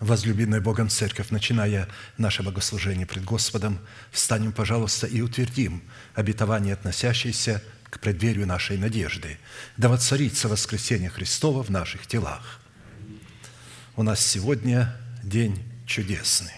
Возлюбленная Богом Церковь, начиная наше богослужение пред Господом, встанем, пожалуйста, и утвердим обетование, относящееся к преддверию нашей надежды. Да воцарится воскресение Христова в наших телах. У нас сегодня день чудесный.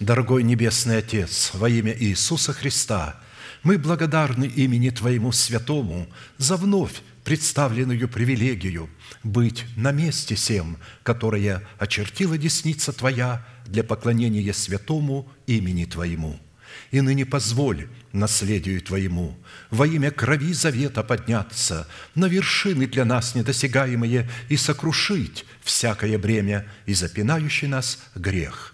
Дорогой Небесный Отец, во имя Иисуса Христа, мы благодарны имени Твоему Святому за вновь представленную привилегию быть на месте всем, которое очертила десница Твоя для поклонения святому имени Твоему. И ныне позволь наследию Твоему во имя крови завета подняться на вершины для нас недосягаемые и сокрушить всякое бремя и запинающий нас грех.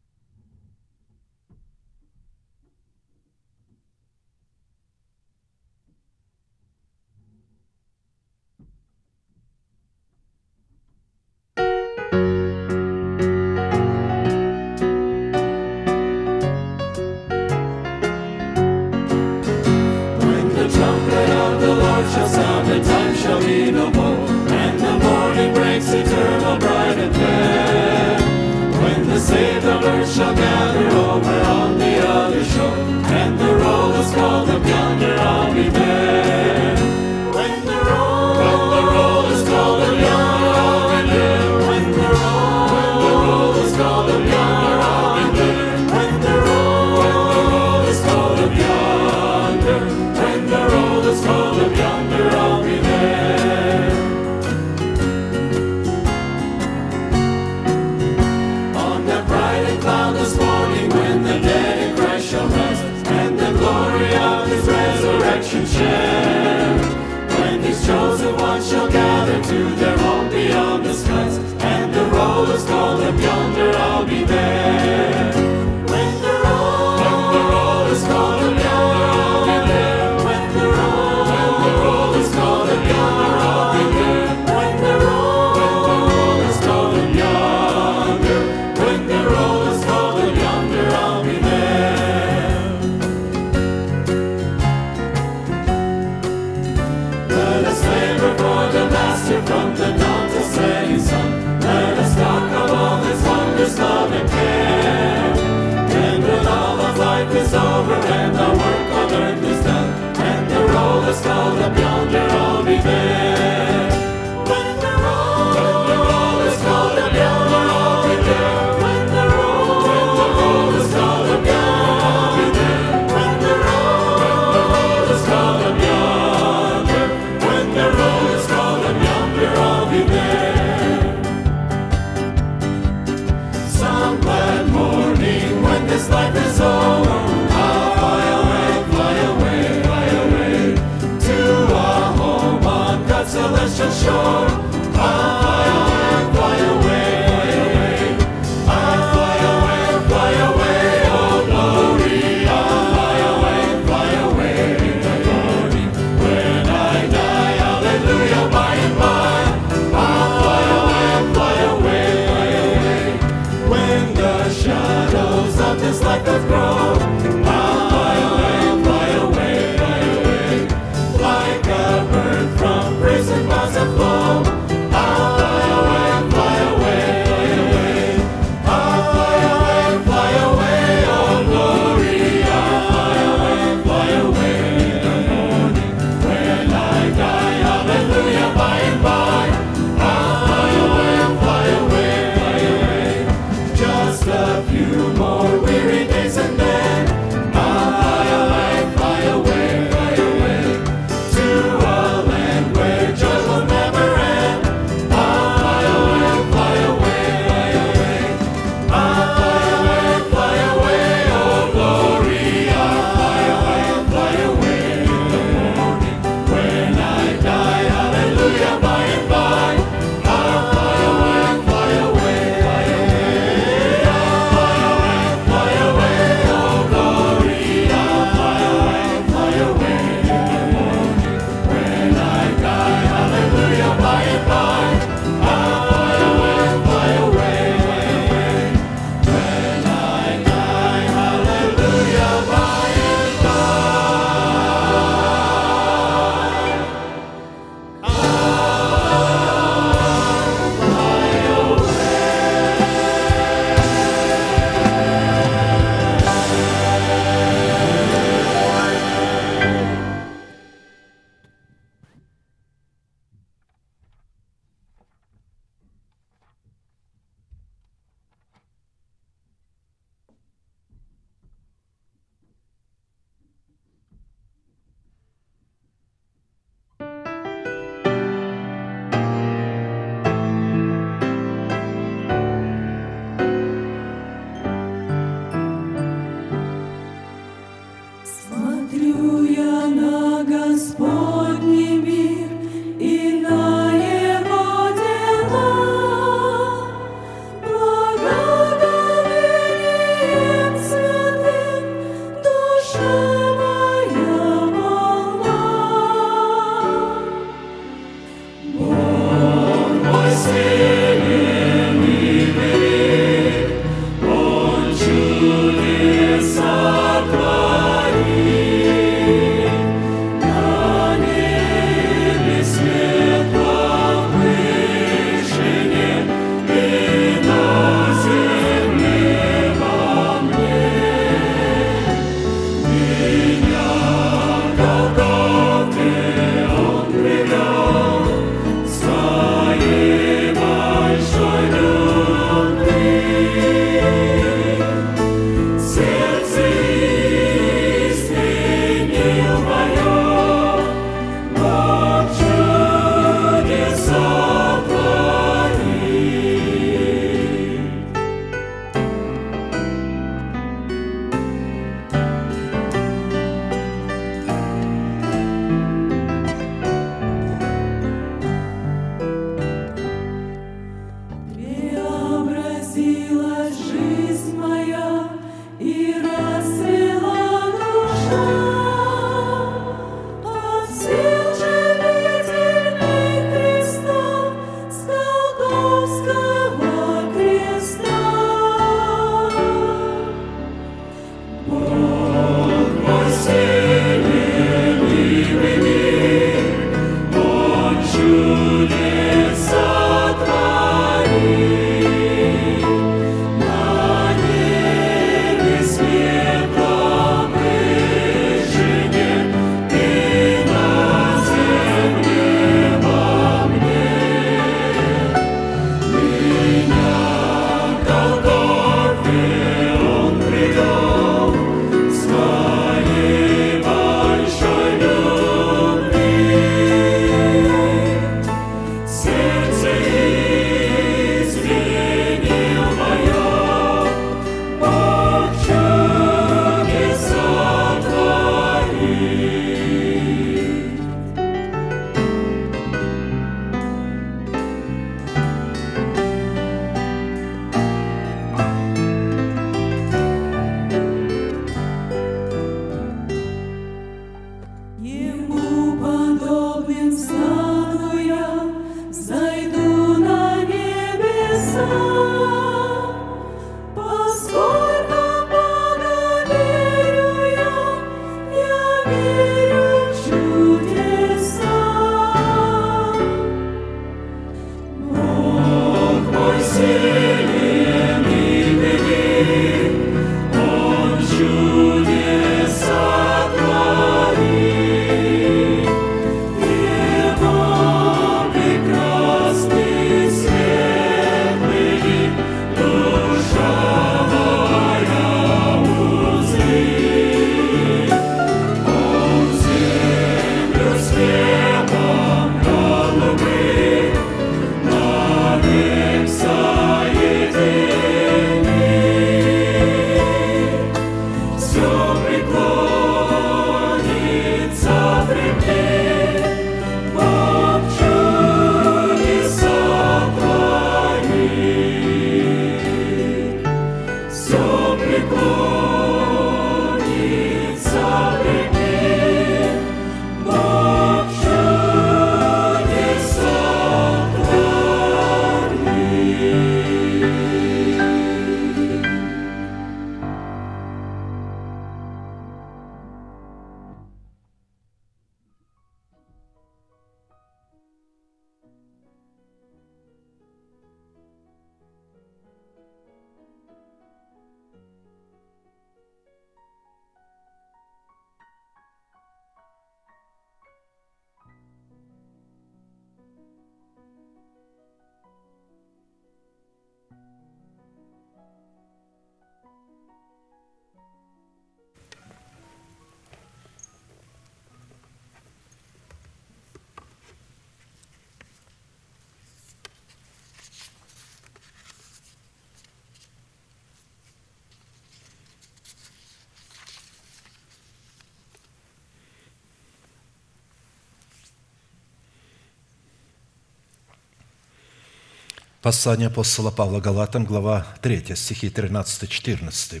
Послание апостола Павла Галатам, глава 3, стихи 13-14.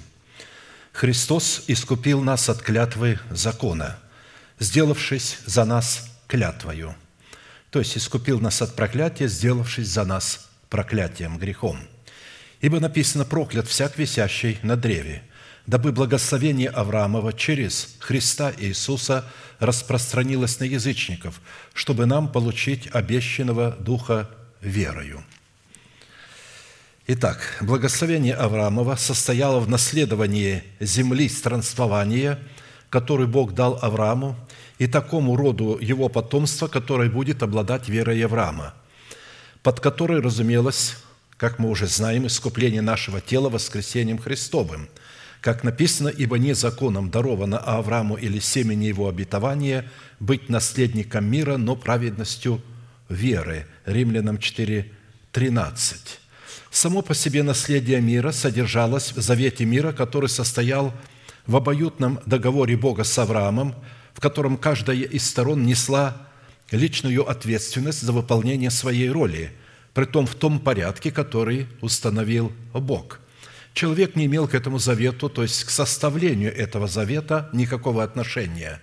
«Христос искупил нас от клятвы закона, сделавшись за нас клятвою». То есть искупил нас от проклятия, сделавшись за нас проклятием, грехом. «Ибо написано, проклят всяк висящий на древе, дабы благословение Авраамова через Христа Иисуса распространилось на язычников, чтобы нам получить обещанного Духа верою». Итак, благословение Авраамова состояло в наследовании земли странствования, который Бог дал Аврааму, и такому роду его потомства, которое будет обладать верой Авраама, под которой разумелось, как мы уже знаем, искупление нашего тела воскресением Христовым, как написано, «Ибо не законом даровано Аврааму или семени его обетования быть наследником мира, но праведностью веры». Римлянам 4, 13. Само по себе наследие мира содержалось в завете мира, который состоял в обоюдном договоре Бога с Авраамом, в котором каждая из сторон несла личную ответственность за выполнение своей роли, притом в том порядке, который установил Бог. Человек не имел к этому завету, то есть к составлению этого завета никакого отношения.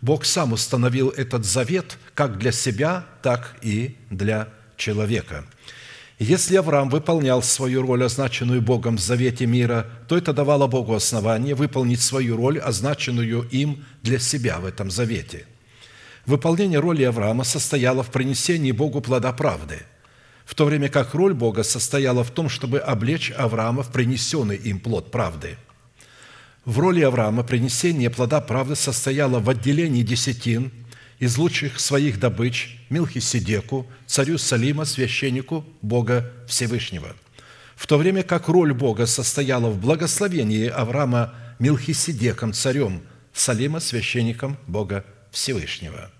Бог сам установил этот завет как для себя, так и для человека – если Авраам выполнял свою роль, означенную Богом в завете мира, то это давало Богу основание выполнить свою роль, означенную им для себя в этом завете. Выполнение роли Авраама состояло в принесении Богу плода правды, в то время как роль Бога состояла в том, чтобы облечь Авраама в принесенный им плод правды. В роли Авраама принесение плода правды состояло в отделении десятин – из лучших своих добыч Милхиседеку, царю Салима, священнику Бога Всевышнего. В то время как роль Бога состояла в благословении Авраама Милхиседеком, царем Салима, священником Бога Всевышнего.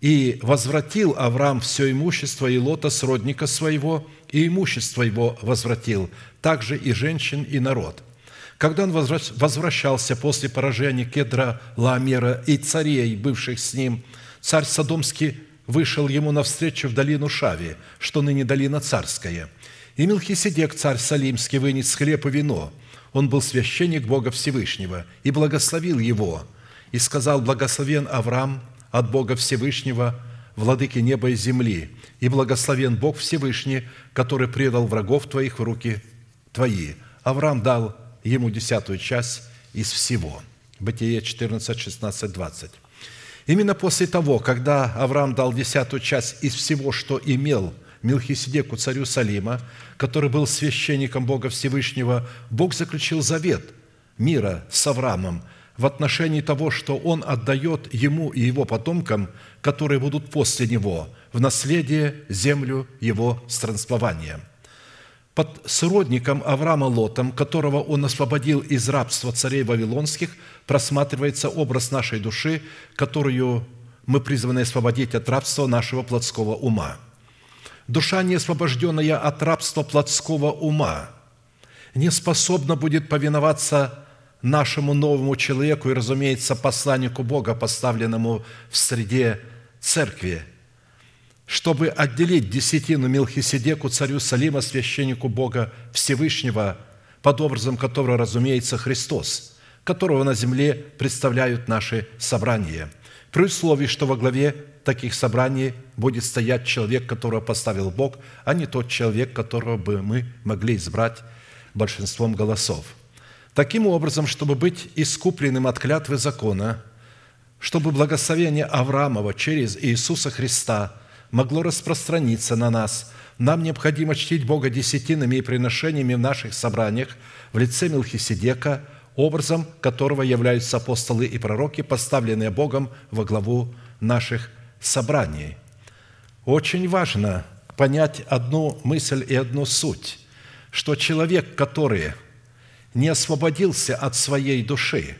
И возвратил Авраам все имущество и лота сродника своего, и имущество его возвратил, также и женщин, и народ – когда он возвращался после поражения Кедра Ламера и царей, бывших с ним, царь Содомский вышел ему навстречу в долину Шави, что ныне долина царская. И Милхиседек, царь Салимский, вынес хлеб и вино. Он был священник Бога Всевышнего и благословил его. И сказал, благословен Авраам от Бога Всевышнего, владыки неба и земли, и благословен Бог Всевышний, который предал врагов твоих в руки твои. Авраам дал ему десятую часть из всего. Бытие 14, 16, 20. Именно после того, когда Авраам дал десятую часть из всего, что имел Милхиседеку, царю Салима, который был священником Бога Всевышнего, Бог заключил завет мира с Авраамом в отношении того, что он отдает ему и его потомкам, которые будут после него, в наследие землю его странствования – под сродником Авраама Лотом, которого он освободил из рабства царей вавилонских, просматривается образ нашей души, которую мы призваны освободить от рабства нашего плотского ума. Душа, не освобожденная от рабства плотского ума, не способна будет повиноваться нашему новому человеку и, разумеется, посланнику Бога, поставленному в среде церкви – чтобы отделить десятину Милхиседеку, царю Салима, священнику Бога Всевышнего, под образом которого, разумеется, Христос, которого на земле представляют наши собрания, при условии, что во главе таких собраний будет стоять человек, которого поставил Бог, а не тот человек, которого бы мы могли избрать большинством голосов. Таким образом, чтобы быть искупленным от клятвы закона, чтобы благословение Авраамова через Иисуса Христа – могло распространиться на нас, нам необходимо чтить Бога десятинами и приношениями в наших собраниях в лице Мелхиседека, образом которого являются апостолы и пророки, поставленные Богом во главу наших собраний. Очень важно понять одну мысль и одну суть, что человек, который не освободился от своей души,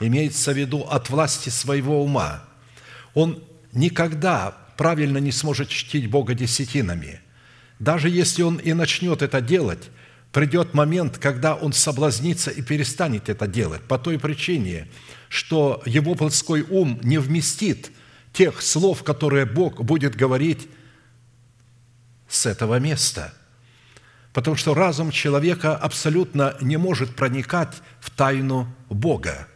имеется в виду от власти своего ума, он никогда правильно не сможет чтить Бога десятинами. Даже если он и начнет это делать, придет момент, когда он соблазнится и перестанет это делать, по той причине, что его плотской ум не вместит тех слов, которые Бог будет говорить с этого места. Потому что разум человека абсолютно не может проникать в тайну Бога.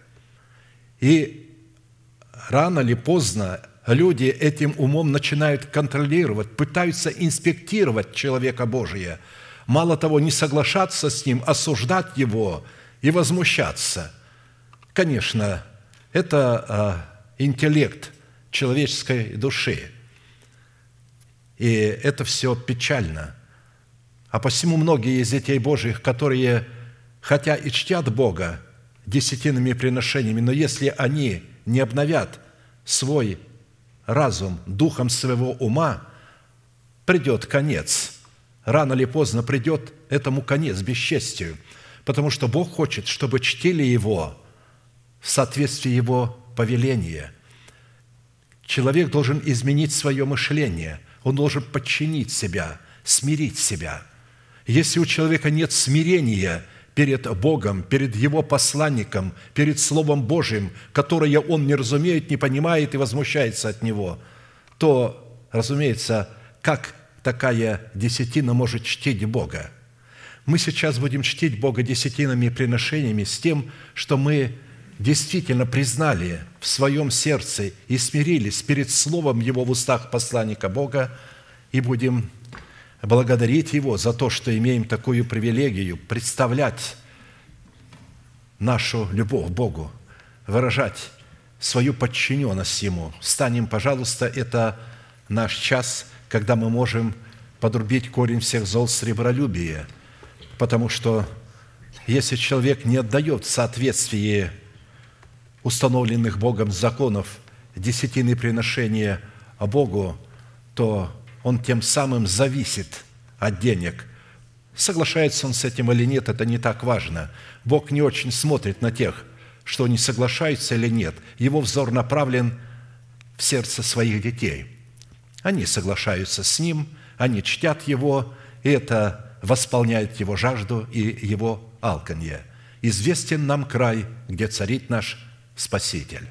И рано или поздно люди этим умом начинают контролировать, пытаются инспектировать человека Божия. Мало того, не соглашаться с ним, осуждать его и возмущаться. Конечно, это а, интеллект человеческой души. И это все печально. А посему многие из детей Божьих, которые хотя и чтят Бога десятинными приношениями, но если они не обновят свой разум духом своего ума, придет конец. Рано или поздно придет этому конец бесчестию, потому что Бог хочет, чтобы чтили Его в соответствии Его повеления. Человек должен изменить свое мышление, он должен подчинить себя, смирить себя. Если у человека нет смирения – перед Богом, перед Его посланником, перед Словом Божьим, которое он не разумеет, не понимает и возмущается от него, то, разумеется, как такая десятина может чтить Бога? Мы сейчас будем чтить Бога десятинами и приношениями с тем, что мы действительно признали в своем сердце и смирились перед Словом Его в устах посланника Бога и будем благодарить Его за то, что имеем такую привилегию представлять нашу любовь Богу, выражать свою подчиненность Ему. Станем, пожалуйста, это наш час, когда мы можем подрубить корень всех зол сребролюбия, потому что если человек не отдает в соответствии установленных Богом законов десятины приношения Богу, то он тем самым зависит от денег. Соглашается он с этим или нет, это не так важно. Бог не очень смотрит на тех, что они соглашаются или нет. Его взор направлен в сердце своих детей. Они соглашаются с Ним, они чтят Его, и это восполняет Его жажду и Его алканье. Известен нам край, где царит наш Спаситель.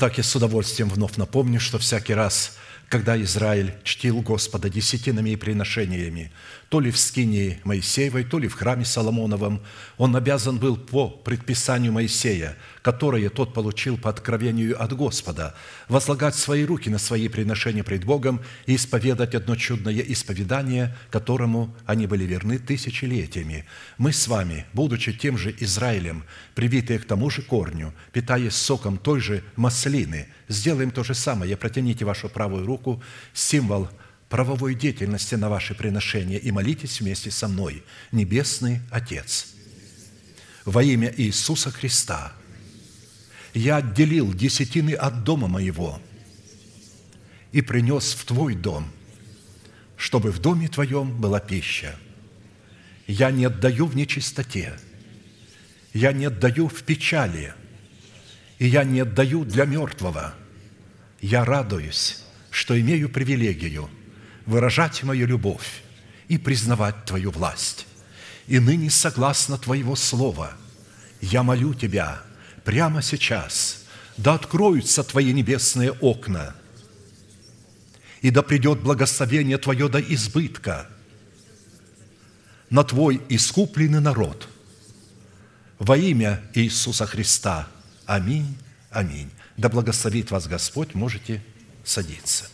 Итак, я с удовольствием вновь напомню, что всякий раз, когда Израиль чтил Господа десятинами и приношениями, то ли в скинии Моисеевой, то ли в храме Соломоновом, он обязан был по предписанию Моисея, которое тот получил по откровению от Господа, возлагать свои руки на свои приношения пред Богом и исповедать одно чудное исповедание, которому они были верны тысячелетиями. Мы с вами, будучи тем же Израилем, привитые к тому же корню, питаясь соком той же маслины, сделаем то же самое. Протяните вашу правую руку, символ – правовой деятельности на ваши приношения и молитесь вместе со мной, Небесный Отец. Во имя Иисуса Христа я отделил десятины от дома моего и принес в Твой дом, чтобы в доме Твоем была пища. Я не отдаю в нечистоте, я не отдаю в печали, и я не отдаю для мертвого. Я радуюсь, что имею привилегию – выражать мою любовь и признавать Твою власть. И ныне, согласно Твоего Слова, я молю Тебя прямо сейчас, да откроются Твои небесные окна, и да придет благословение Твое до избытка на Твой искупленный народ. Во имя Иисуса Христа. Аминь. Аминь. Да благословит вас Господь. Можете садиться.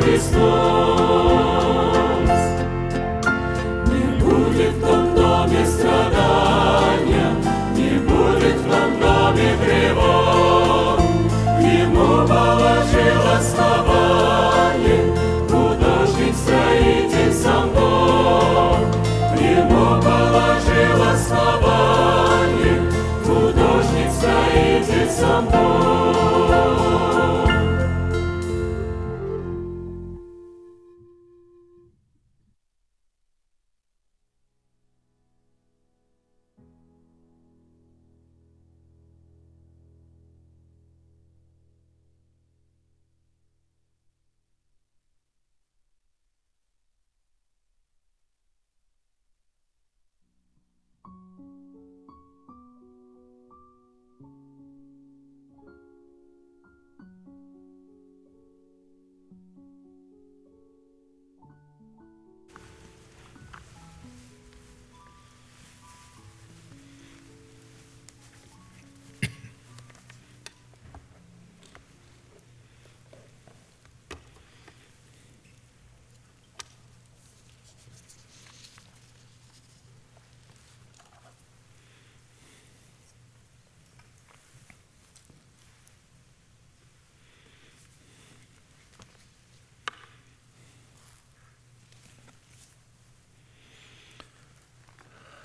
Христос. Не будет в том доме страдания, не будет в том доме тревог. Ему положил for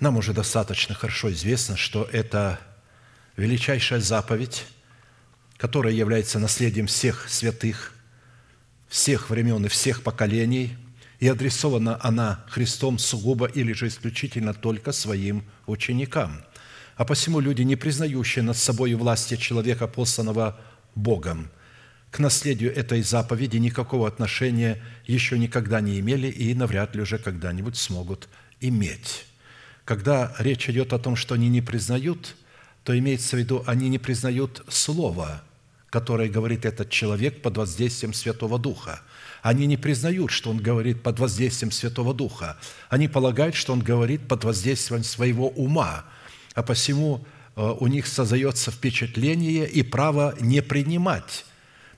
Нам уже достаточно хорошо известно, что это величайшая заповедь, которая является наследием всех святых, всех времен и всех поколений, и адресована она Христом сугубо или же исключительно только своим ученикам. А посему люди, не признающие над собой власти человека, посланного Богом, к наследию этой заповеди никакого отношения еще никогда не имели и навряд ли уже когда-нибудь смогут иметь. Когда речь идет о том, что они не признают, то имеется в виду, они не признают Слово, которое говорит этот человек под воздействием Святого Духа. Они не признают, что он говорит под воздействием Святого Духа. Они полагают, что он говорит под воздействием своего ума, а посему э, у них создается впечатление и право не принимать,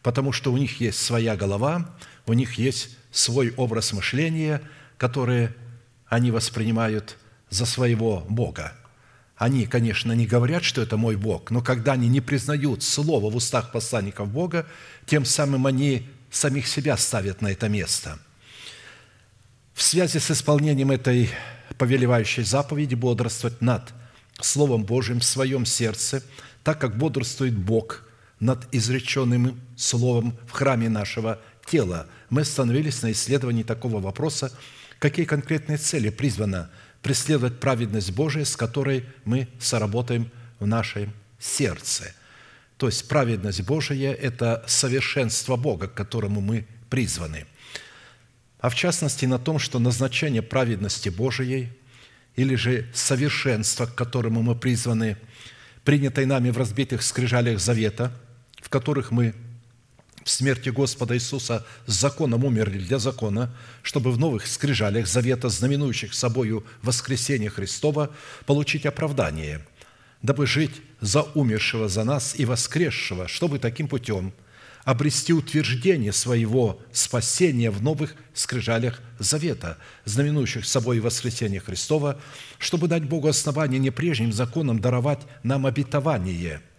потому что у них есть своя голова, у них есть свой образ мышления, который они воспринимают – за своего Бога. Они, конечно, не говорят, что это мой Бог, но когда они не признают Слово в устах посланников Бога, тем самым они самих себя ставят на это место. В связи с исполнением этой повелевающей заповеди бодрствовать над Словом Божьим в своем сердце, так как бодрствует Бог над изреченным Словом в храме нашего тела. Мы остановились на исследовании такого вопроса, какие конкретные цели призвано преследовать праведность Божия, с которой мы соработаем в нашем сердце. То есть праведность Божия – это совершенство Бога, к которому мы призваны. А в частности на том, что назначение праведности Божией или же совершенство, к которому мы призваны, принятой нами в разбитых скрижалях завета, в которых мы смерти Господа Иисуса с законом умерли для закона, чтобы в новых скрижалях завета, знаменующих собою воскресение Христова, получить оправдание, дабы жить за умершего за нас и воскресшего, чтобы таким путем обрести утверждение своего спасения в новых скрижалях завета, знаменующих собой воскресение Христова, чтобы дать Богу основание не прежним законам даровать нам обетование –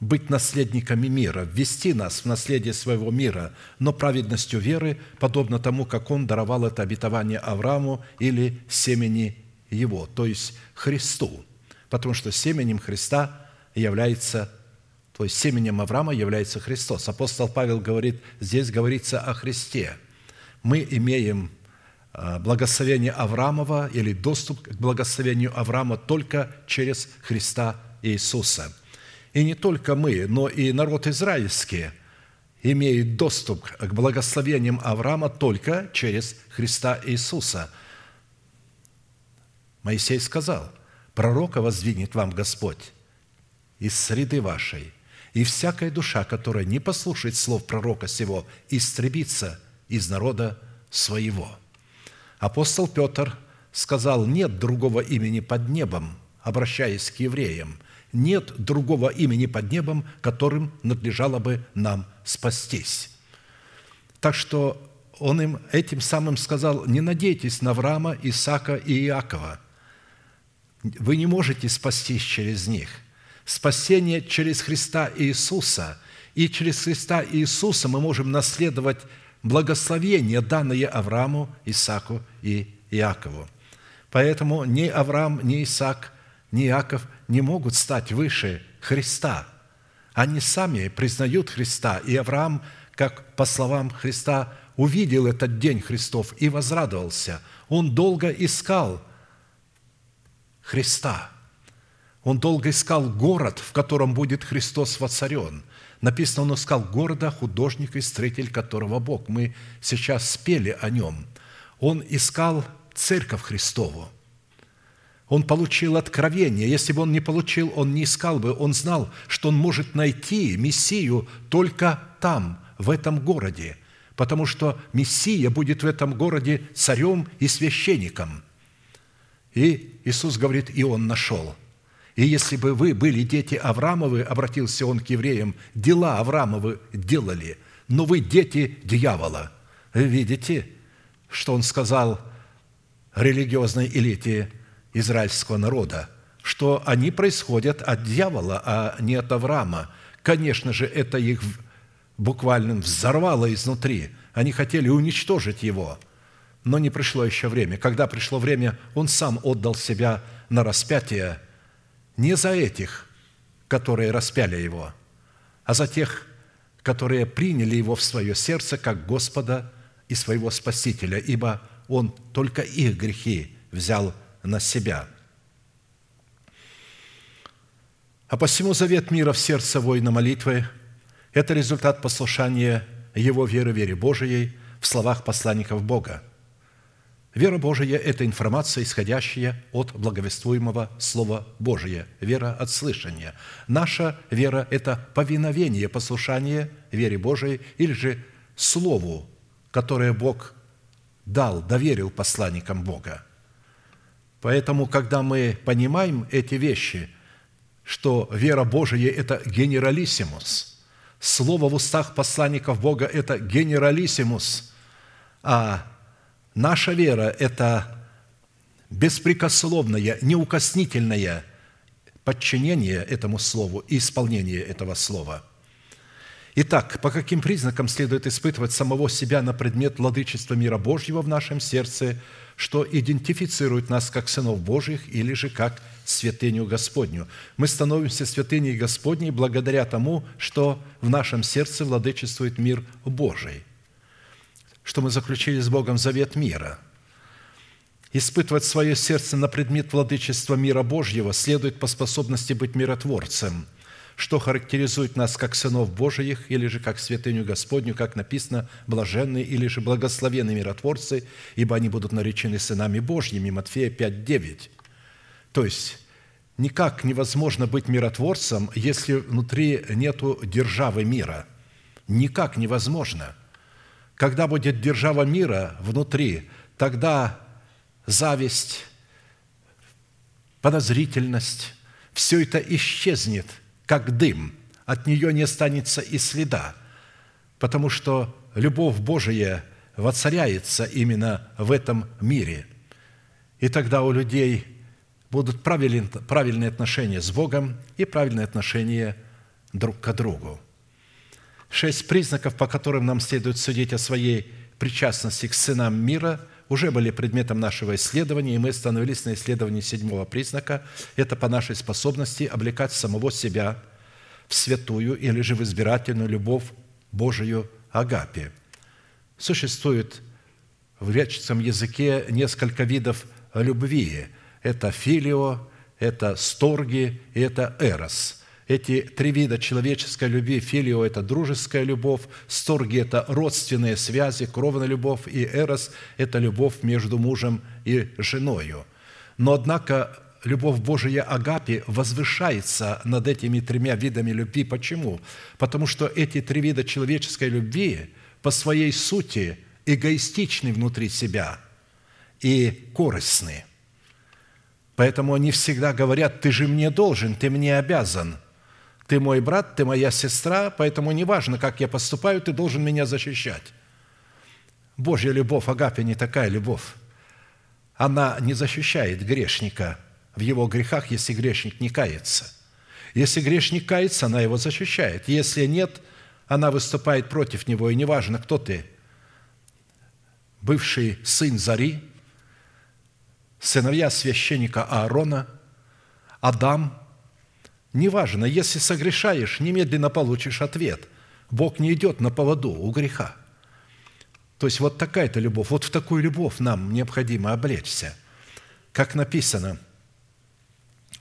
быть наследниками мира, ввести нас в наследие своего мира, но праведностью веры, подобно тому, как Он даровал это обетование Аврааму или семени его, то есть Христу, потому что семенем Христа является, то есть семенем Авраама является Христос. Апостол Павел говорит, здесь говорится о Христе. Мы имеем а, благословение Авраамова или доступ к благословению Авраама только через Христа Иисуса. И не только мы, но и народ израильский имеет доступ к благословениям Авраама только через Христа Иисуса – Моисей сказал, «Пророка воздвигнет вам Господь из среды вашей, и всякая душа, которая не послушает слов пророка сего, истребится из народа своего». Апостол Петр сказал, «Нет другого имени под небом», обращаясь к евреям, «нет другого имени под небом, которым надлежало бы нам спастись». Так что он им этим самым сказал, «Не надейтесь на Авраама, Исаака и Иакова, вы не можете спастись через них. Спасение через Христа Иисуса. И через Христа Иисуса мы можем наследовать благословение, данное Аврааму, Исааку и Иакову. Поэтому ни Авраам, ни Исаак, ни Иаков не могут стать выше Христа. Они сами признают Христа. И Авраам, как по словам Христа, увидел этот день Христов и возрадовался. Он долго искал – Христа. Он долго искал город, в котором будет Христос воцарен. Написано, он искал города, художник и строитель которого Бог. Мы сейчас спели о нем. Он искал церковь Христову. Он получил откровение. Если бы он не получил, он не искал бы. Он знал, что он может найти Мессию только там, в этом городе, потому что Мессия будет в этом городе царем и священником – и Иисус говорит, и он нашел. И если бы вы были дети Авраамовы, обратился он к евреям, дела Авраамовы делали, но вы дети дьявола. Видите, что он сказал религиозной элите израильского народа, что они происходят от дьявола, а не от Авраама. Конечно же, это их буквально взорвало изнутри. Они хотели уничтожить его – но не пришло еще время. Когда пришло время, Он сам отдал себя на распятие не за этих, которые распяли Его, а за тех, которые приняли Его в свое сердце как Господа и своего Спасителя, ибо Он только их грехи взял на себя. А посему завет мира в сердце воина молитвы – это результат послушания его веры вере Божией в словах посланников Бога – Вера Божия – это информация, исходящая от благовествуемого Слова Божия, вера от слышания. Наша вера – это повиновение, послушание вере Божией или же Слову, которое Бог дал, доверил посланникам Бога. Поэтому, когда мы понимаем эти вещи, что вера Божия – это генералиссимус, Слово в устах посланников Бога – это генералиссимус, а Наша вера – это беспрекословное, неукоснительное подчинение этому слову и исполнение этого слова. Итак, по каким признакам следует испытывать самого себя на предмет владычества мира Божьего в нашем сердце, что идентифицирует нас как сынов Божьих или же как святыню Господню. Мы становимся святыней Господней благодаря тому, что в нашем сердце владычествует мир Божий – что мы заключили с Богом завет мира. Испытывать свое сердце на предмет владычества мира Божьего следует по способности быть миротворцем, что характеризует нас как сынов Божиих или же как святыню Господню, как написано, блаженные или же благословенные миротворцы, ибо они будут наречены сынами Божьими. Матфея 5, 9. То есть, никак невозможно быть миротворцем, если внутри нету державы мира. Никак невозможно – когда будет держава мира внутри, тогда зависть, подозрительность, все это исчезнет, как дым. От нее не останется и следа, потому что любовь Божия воцаряется именно в этом мире. И тогда у людей будут правильные, отношения с Богом и правильные отношения друг к другу. Шесть признаков, по которым нам следует судить о своей причастности к сынам мира, уже были предметом нашего исследования, и мы остановились на исследовании седьмого признака. Это по нашей способности облекать самого себя в святую или же в избирательную любовь Божию Агапе. Существует в греческом языке несколько видов любви. Это филио, это сторги и это эрос. Эти три вида человеческой любви, филио – это дружеская любовь, сторги – это родственные связи, кровная любовь, и эрос – это любовь между мужем и женою. Но, однако, любовь Божия Агапи возвышается над этими тремя видами любви. Почему? Потому что эти три вида человеческой любви по своей сути эгоистичны внутри себя и корыстны – Поэтому они всегда говорят, ты же мне должен, ты мне обязан. Ты мой брат, ты моя сестра, поэтому неважно, как я поступаю, ты должен меня защищать. Божья любовь, Агапе, не такая любовь. Она не защищает грешника в его грехах, если грешник не кается. Если грешник кается, она его защищает. Если нет, она выступает против него. И неважно, кто ты, бывший сын Зари – сыновья священника Аарона, Адам. Неважно, если согрешаешь, немедленно получишь ответ. Бог не идет на поводу у греха. То есть вот такая-то любовь, вот в такую любовь нам необходимо облечься. Как написано,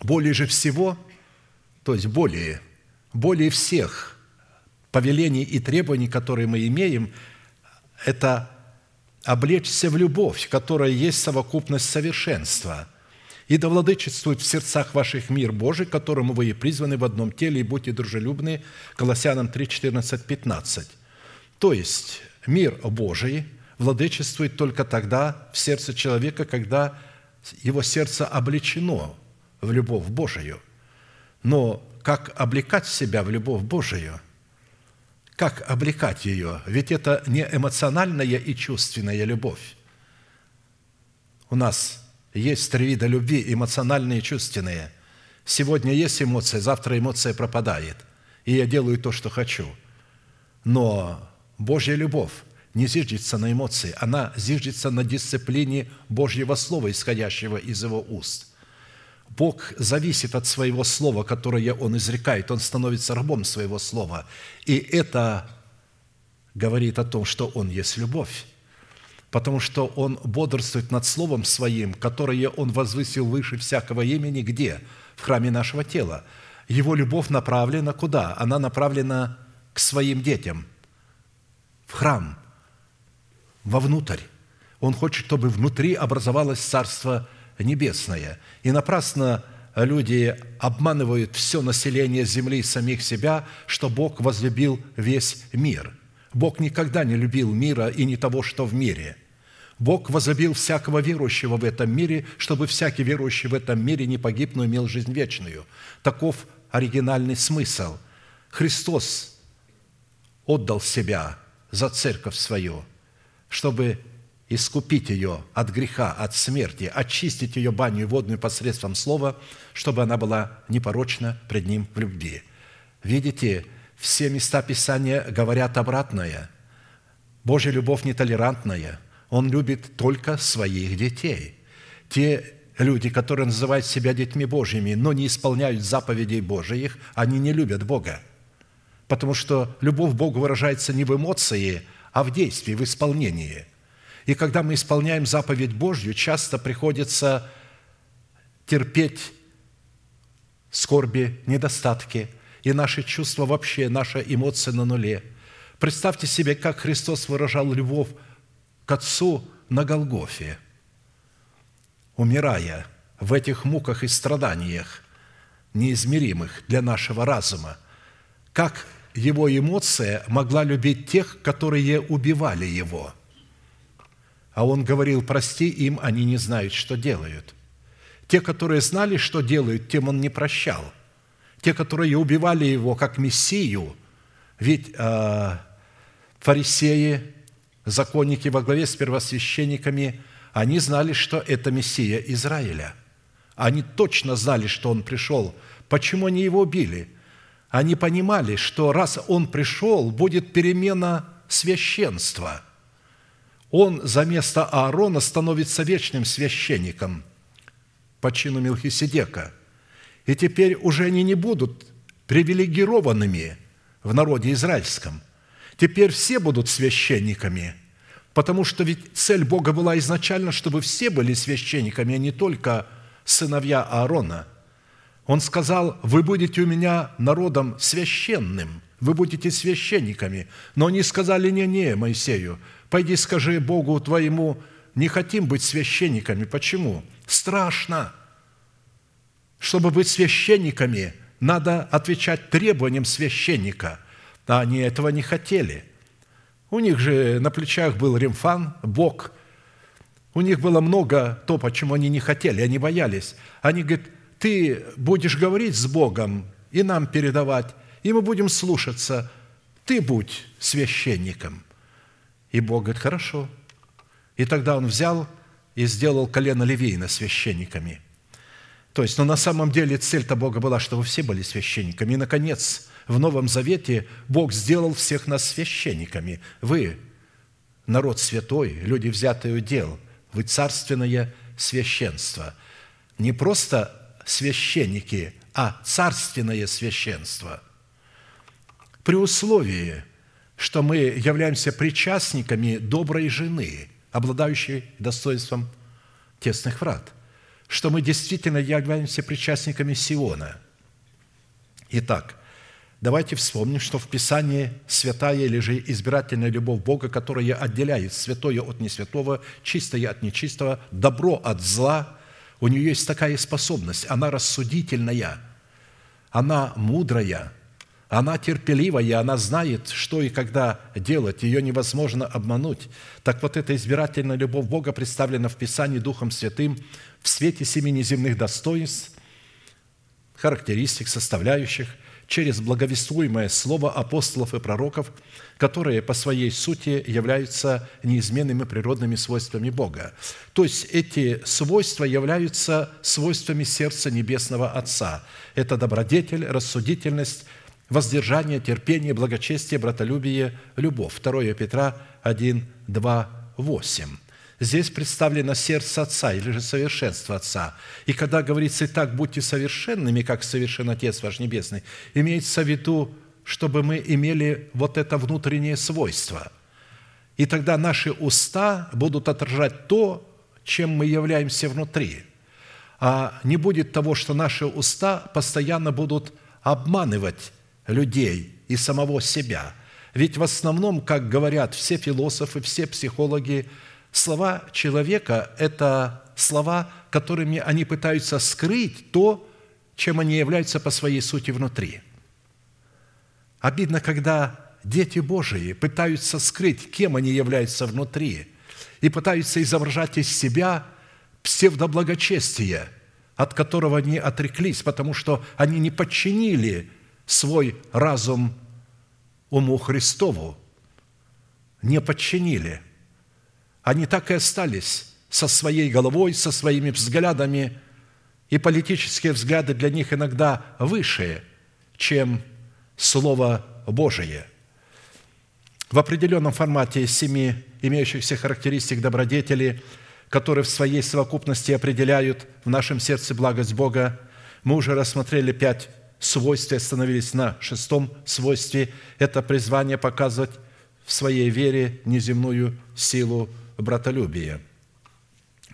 более же всего, то есть более, более всех повелений и требований, которые мы имеем, это облечься в любовь, которая есть совокупность совершенства, и да владычествует в сердцах ваших мир Божий, которому вы и призваны в одном теле, и будьте дружелюбны». Колоссянам 3, 14, 15. То есть мир Божий владычествует только тогда в сердце человека, когда его сердце облечено в любовь Божию. Но как облекать себя в любовь Божию – как облекать ее? Ведь это не эмоциональная и чувственная любовь. У нас есть три вида любви – эмоциональные и чувственные. Сегодня есть эмоция, завтра эмоция пропадает, и я делаю то, что хочу. Но Божья любовь не зиждется на эмоции, она зиждется на дисциплине Божьего Слова, исходящего из Его уст – Бог зависит от своего слова, которое Он изрекает. Он становится рабом своего слова. И это говорит о том, что Он есть любовь. Потому что Он бодрствует над Словом Своим, которое Он возвысил выше всякого имени. Где? В храме нашего тела. Его любовь направлена куда? Она направлена к своим детям, в храм, вовнутрь. Он хочет, чтобы внутри образовалось Царство небесное. И напрасно люди обманывают все население земли и самих себя, что Бог возлюбил весь мир. Бог никогда не любил мира и не того, что в мире. Бог возлюбил всякого верующего в этом мире, чтобы всякий верующий в этом мире не погиб, но имел жизнь вечную. Таков оригинальный смысл. Христос отдал себя за церковь свою, чтобы искупить ее от греха, от смерти, очистить ее баню водную посредством слова, чтобы она была непорочна пред Ним в любви. Видите, все места Писания говорят обратное. Божья любовь нетолерантная. Он любит только своих детей. Те люди, которые называют себя детьми Божьими, но не исполняют заповедей Божьих, они не любят Бога. Потому что любовь к Богу выражается не в эмоции, а в действии, в исполнении – и когда мы исполняем заповедь Божью, часто приходится терпеть скорби, недостатки, и наши чувства вообще, наши эмоции на нуле. Представьте себе, как Христос выражал любовь к Отцу на Голгофе, умирая в этих муках и страданиях, неизмеримых для нашего разума. Как его эмоция могла любить тех, которые убивали его – а он говорил, прости им, они не знают, что делают. Те, которые знали, что делают, тем он не прощал. Те, которые убивали его как Мессию, ведь э, фарисеи, законники во главе с первосвященниками, они знали, что это Мессия Израиля. Они точно знали, что он пришел. Почему они его убили? они понимали, что раз Он пришел, будет перемена священства. Он за место Аарона становится вечным священником по чину Мелхиседека. И теперь уже они не будут привилегированными в народе израильском. Теперь все будут священниками, потому что ведь цель Бога была изначально, чтобы все были священниками, а не только сыновья Аарона – он сказал, вы будете у меня народом священным, вы будете священниками. Но они сказали, не-не, Моисею, пойди скажи Богу твоему, не хотим быть священниками. Почему? Страшно. Чтобы быть священниками, надо отвечать требованиям священника. А они этого не хотели. У них же на плечах был римфан, Бог. У них было много то, почему они не хотели, они боялись. Они говорят, ты будешь говорить с Богом и нам передавать, и мы будем слушаться. Ты будь священником. И Бог говорит, хорошо. И тогда он взял и сделал колено Левейна священниками. То есть, но на самом деле цель-то Бога была, чтобы все были священниками. И, наконец, в Новом Завете Бог сделал всех нас священниками. Вы, народ святой, люди, взятые удел, вы царственное священство. Не просто священники, а царственное священство. При условии, что мы являемся причастниками доброй жены, обладающей достоинством тесных врат, что мы действительно являемся причастниками Сиона. Итак, давайте вспомним, что в Писании святая или же избирательная любовь Бога, которая отделяет святое от несвятого, чистое от нечистого, добро от зла – у нее есть такая способность, она рассудительная, она мудрая, она терпеливая, она знает, что и когда делать, ее невозможно обмануть. Так вот, эта избирательная любовь Бога представлена в Писании Духом Святым в свете семи неземных достоинств, характеристик, составляющих, через благовествуемое слово апостолов и пророков, которые по своей сути являются неизменными природными свойствами Бога. То есть эти свойства являются свойствами сердца Небесного Отца. Это добродетель, рассудительность, воздержание, терпение, благочестие, братолюбие, любовь. 2 Петра 1, 2, 8. Здесь представлено сердце Отца или же совершенство Отца. И когда говорится «Итак, будьте совершенными, как совершен Отец ваш Небесный», имеется в виду, чтобы мы имели вот это внутреннее свойство. И тогда наши уста будут отражать то, чем мы являемся внутри. А не будет того, что наши уста постоянно будут обманывать людей и самого себя. Ведь в основном, как говорят все философы, все психологи, Слова человека – это слова, которыми они пытаются скрыть то, чем они являются по своей сути внутри. Обидно, когда дети Божии пытаются скрыть, кем они являются внутри, и пытаются изображать из себя псевдоблагочестие, от которого они отреклись, потому что они не подчинили свой разум уму Христову, не подчинили – они так и остались со своей головой, со своими взглядами, и политические взгляды для них иногда выше, чем Слово Божие. В определенном формате семи имеющихся характеристик добродетели, которые в своей совокупности определяют в нашем сердце благость Бога, мы уже рассмотрели пять свойств и остановились на шестом свойстве. Это призвание показывать в своей вере неземную силу братолюбие.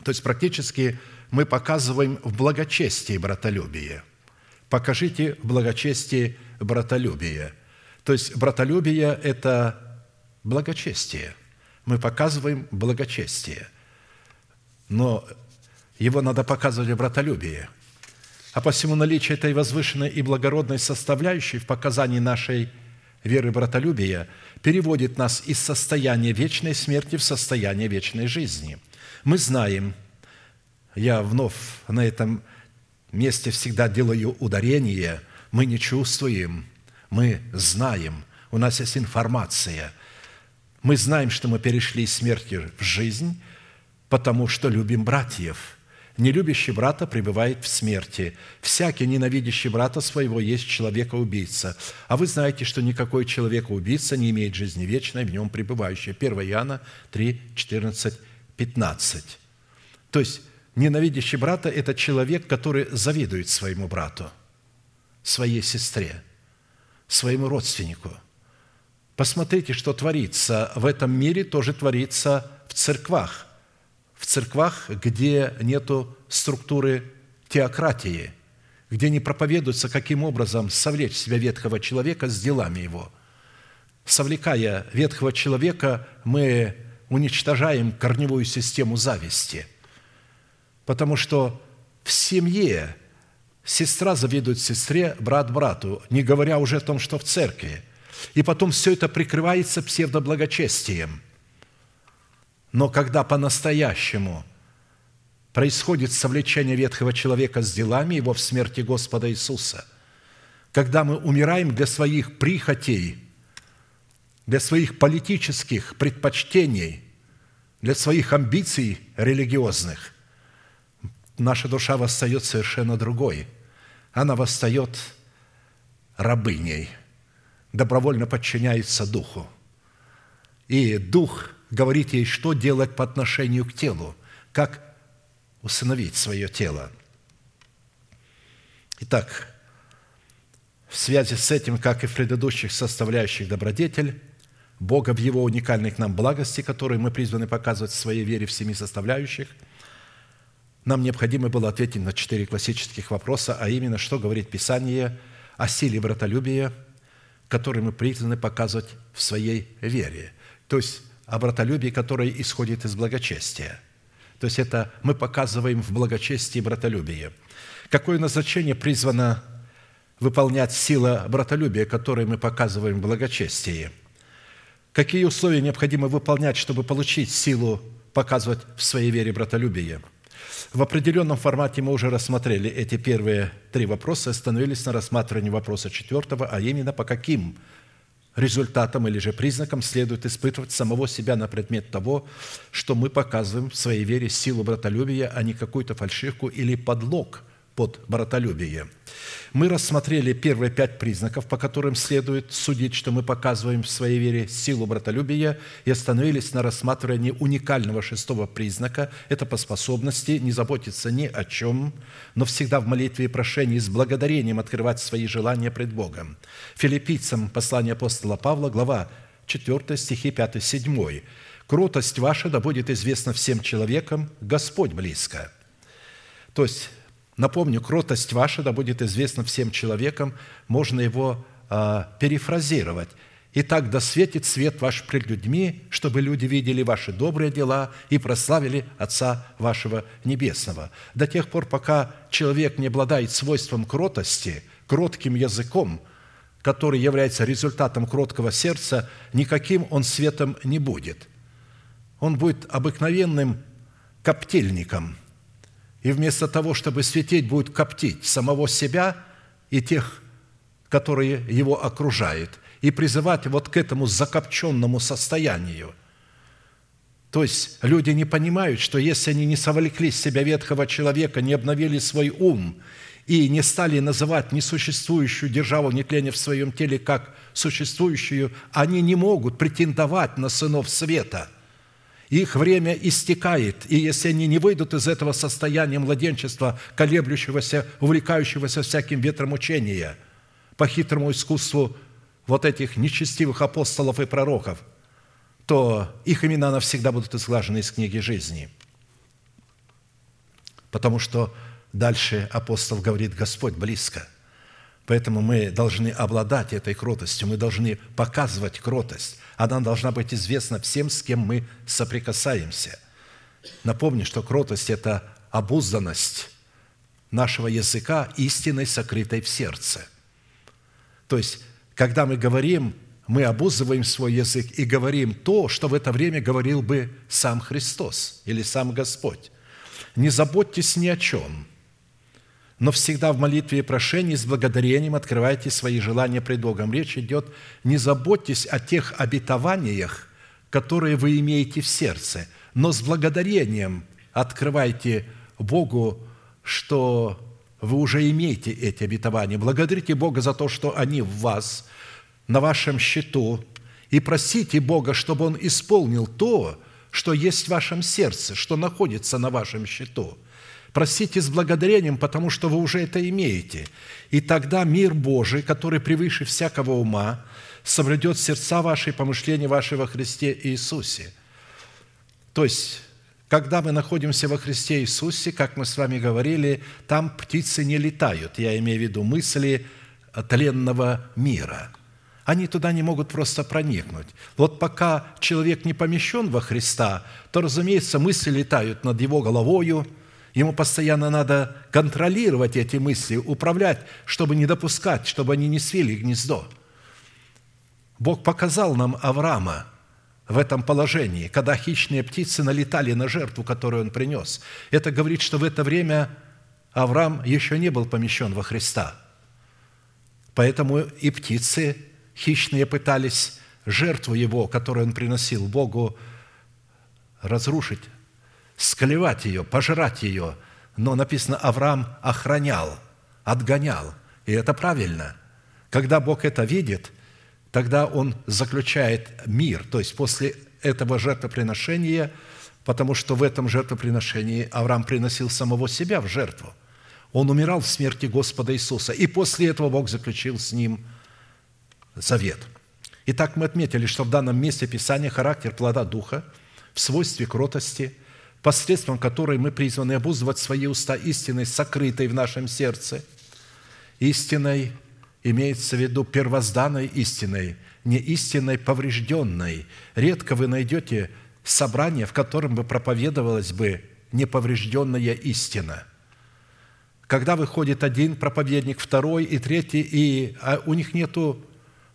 То есть практически мы показываем в благочестии братолюбие. Покажите в благочестии братолюбие. То есть братолюбие – это благочестие. Мы показываем благочестие. Но его надо показывать в братолюбии. А посему наличие этой возвышенной и благородной составляющей в показании нашей веры братолюбия переводит нас из состояния вечной смерти в состояние вечной жизни. Мы знаем, я вновь на этом месте всегда делаю ударение, мы не чувствуем, мы знаем, у нас есть информация. Мы знаем, что мы перешли из смерти в жизнь, потому что любим братьев – Нелюбящий брата пребывает в смерти. Всякий, ненавидящий брата своего, есть человека-убийца. А вы знаете, что никакой человека-убийца не имеет жизни вечной, в нем пребывающей. 1 Иоанна 3, 14, 15. То есть, ненавидящий брата – это человек, который завидует своему брату, своей сестре, своему родственнику. Посмотрите, что творится в этом мире, тоже творится в церквах – в церквах, где нету структуры теократии, где не проповедуется, каким образом совлечь себя ветхого человека с делами его. Совлекая ветхого человека, мы уничтожаем корневую систему зависти, потому что в семье сестра завидует сестре, брат брату, не говоря уже о том, что в церкви. И потом все это прикрывается псевдоблагочестием – но когда по-настоящему происходит совлечение ветхого человека с делами его в смерти Господа Иисуса, когда мы умираем для своих прихотей, для своих политических предпочтений, для своих амбиций религиозных, наша душа восстает совершенно другой. Она восстает рабыней, добровольно подчиняется Духу. И Дух – говорит ей, что делать по отношению к телу, как усыновить свое тело. Итак, в связи с этим, как и в предыдущих составляющих добродетель, Бога в Его уникальной к нам благости, которые мы призваны показывать в своей вере в семи составляющих, нам необходимо было ответить на четыре классических вопроса, а именно, что говорит Писание о силе братолюбия, который мы призваны показывать в своей вере. То есть о братолюбии, которое исходит из благочестия. То есть это мы показываем в благочестии братолюбие. Какое назначение призвано выполнять сила братолюбия, которое мы показываем в благочестии? Какие условия необходимо выполнять, чтобы получить силу показывать в своей вере братолюбие? В определенном формате мы уже рассмотрели эти первые три вопроса, остановились на рассматривании вопроса четвертого, а именно по каким результатом или же признаком следует испытывать самого себя на предмет того, что мы показываем в своей вере силу братолюбия, а не какую-то фальшивку или подлог под братолюбие – мы рассмотрели первые пять признаков, по которым следует судить, что мы показываем в своей вере силу братолюбия, и остановились на рассматривании уникального шестого признака – это по способности не заботиться ни о чем, но всегда в молитве и прошении с благодарением открывать свои желания пред Богом. Филиппийцам послание апостола Павла, глава 4, стихи 5-7. «Кротость ваша да будет известна всем человекам, Господь близко». То есть Напомню, кротость ваша да будет известна всем человекам, можно его э, перефразировать. Итак, да светит свет ваш пред людьми, чтобы люди видели ваши добрые дела и прославили Отца вашего Небесного. До тех пор, пока человек не обладает свойством кротости, кротким языком, который является результатом кроткого сердца, никаким он светом не будет. Он будет обыкновенным коптильником – и вместо того, чтобы светить, будет коптить самого себя и тех, которые его окружают, и призывать вот к этому закопченному состоянию. То есть люди не понимают, что если они не совлекли с себя ветхого человека, не обновили свой ум и не стали называть несуществующую державу нетления в своем теле как существующую, они не могут претендовать на сынов света – их время истекает, и если они не выйдут из этого состояния младенчества, колеблющегося, увлекающегося всяким ветром учения, по хитрому искусству вот этих нечестивых апостолов и пророков, то их имена навсегда будут изглажены из книги жизни. Потому что дальше апостол говорит, Господь близко. Поэтому мы должны обладать этой кротостью, мы должны показывать кротость. Она должна быть известна всем, с кем мы соприкасаемся. Напомню, что кротость – это обузданность нашего языка истиной, сокрытой в сердце. То есть, когда мы говорим, мы обузываем свой язык и говорим то, что в это время говорил бы сам Христос или сам Господь. Не заботьтесь ни о чем – но всегда в молитве и прошении с благодарением открывайте свои желания пред Богом. Речь идет, не заботьтесь о тех обетованиях, которые вы имеете в сердце, но с благодарением открывайте Богу, что вы уже имеете эти обетования. Благодарите Бога за то, что они в вас, на вашем счету, и просите Бога, чтобы Он исполнил то, что есть в вашем сердце, что находится на вашем счету. Просите с благодарением, потому что вы уже это имеете. И тогда мир Божий, который превыше всякого ума, соблюдет сердца ваши и помышления ваши во Христе Иисусе. То есть, когда мы находимся во Христе Иисусе, как мы с вами говорили, там птицы не летают. Я имею в виду мысли тленного мира. Они туда не могут просто проникнуть. Вот пока человек не помещен во Христа, то, разумеется, мысли летают над его головою, Ему постоянно надо контролировать эти мысли, управлять, чтобы не допускать, чтобы они не свели гнездо – Бог показал нам Авраама в этом положении, когда хищные птицы налетали на жертву, которую он принес. Это говорит, что в это время Авраам еще не был помещен во Христа. Поэтому и птицы хищные пытались жертву его, которую он приносил Богу, разрушить, склевать ее, пожрать ее. Но написано, Авраам охранял, отгонял. И это правильно. Когда Бог это видит – тогда он заключает мир, то есть после этого жертвоприношения, потому что в этом жертвоприношении Авраам приносил самого себя в жертву. Он умирал в смерти Господа Иисуса, и после этого Бог заключил с ним завет. Итак, мы отметили, что в данном месте Писания характер плода Духа в свойстве кротости, посредством которой мы призваны обуздывать свои уста истиной, сокрытой в нашем сердце, истиной – имеется в виду первозданной истиной, не истиной поврежденной. Редко вы найдете собрание, в котором бы проповедовалась бы неповрежденная истина. Когда выходит один проповедник, второй и третий, и а у них нету,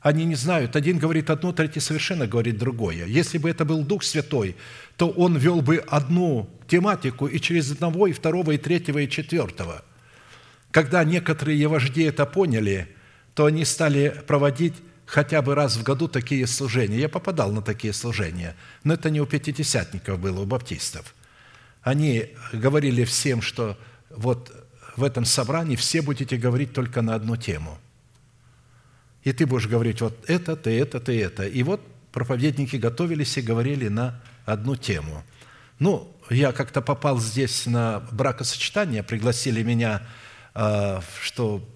они не знают, один говорит одно, третий совершенно говорит другое. Если бы это был Дух Святой, то он вел бы одну тематику и через одного, и второго, и третьего, и четвертого. Когда некоторые вожди это поняли – то они стали проводить хотя бы раз в году такие служения. Я попадал на такие служения, но это не у пятидесятников было, у баптистов. Они говорили всем, что вот в этом собрании все будете говорить только на одну тему. И ты будешь говорить вот это, ты это, ты это. И вот проповедники готовились и говорили на одну тему. Ну, я как-то попал здесь на бракосочетание, пригласили меня, а, что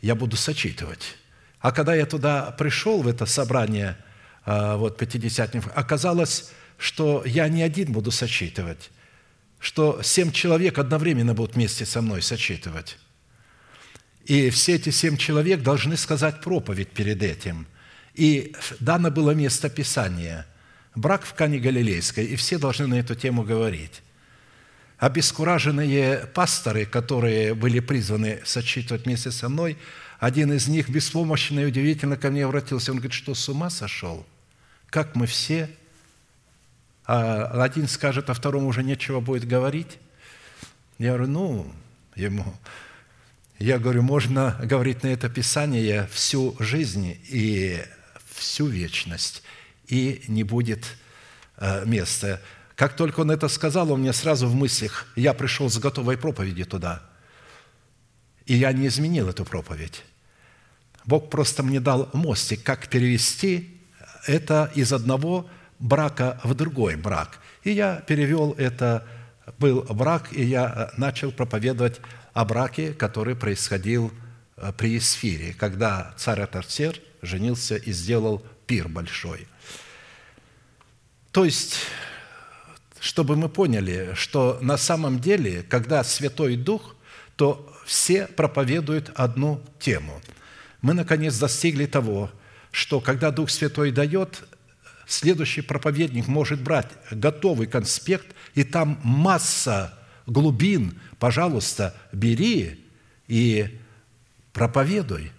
я буду сочитывать. А когда я туда пришел, в это собрание а, вот, пятидесятников, оказалось, что я не один буду сочитывать, что семь человек одновременно будут вместе со мной сочитывать. И все эти семь человек должны сказать проповедь перед этим. И дано было место Писания – брак в Кане Галилейской, и все должны на эту тему говорить. Обескураженные пасторы, которые были призваны сочитывать вместе со мной, один из них беспомощно и удивительно ко мне обратился. Он говорит, что с ума сошел? Как мы все? А один скажет, а второму уже нечего будет говорить. Я говорю, ну, ему, я говорю, можно говорить на это Писание всю жизнь и всю вечность, и не будет э, места. Как только он это сказал, он мне сразу в мыслях, я пришел с готовой проповеди туда. И я не изменил эту проповедь. Бог просто мне дал мостик, как перевести это из одного брака в другой брак. И я перевел это, был брак, и я начал проповедовать о браке, который происходил э, при Исфире, когда царь Атарсер женился и сделал пир большой. То есть чтобы мы поняли, что на самом деле, когда Святой Дух, то все проповедуют одну тему. Мы, наконец, достигли того, что когда Дух Святой дает, следующий проповедник может брать готовый конспект, и там масса глубин, пожалуйста, бери и проповедуй.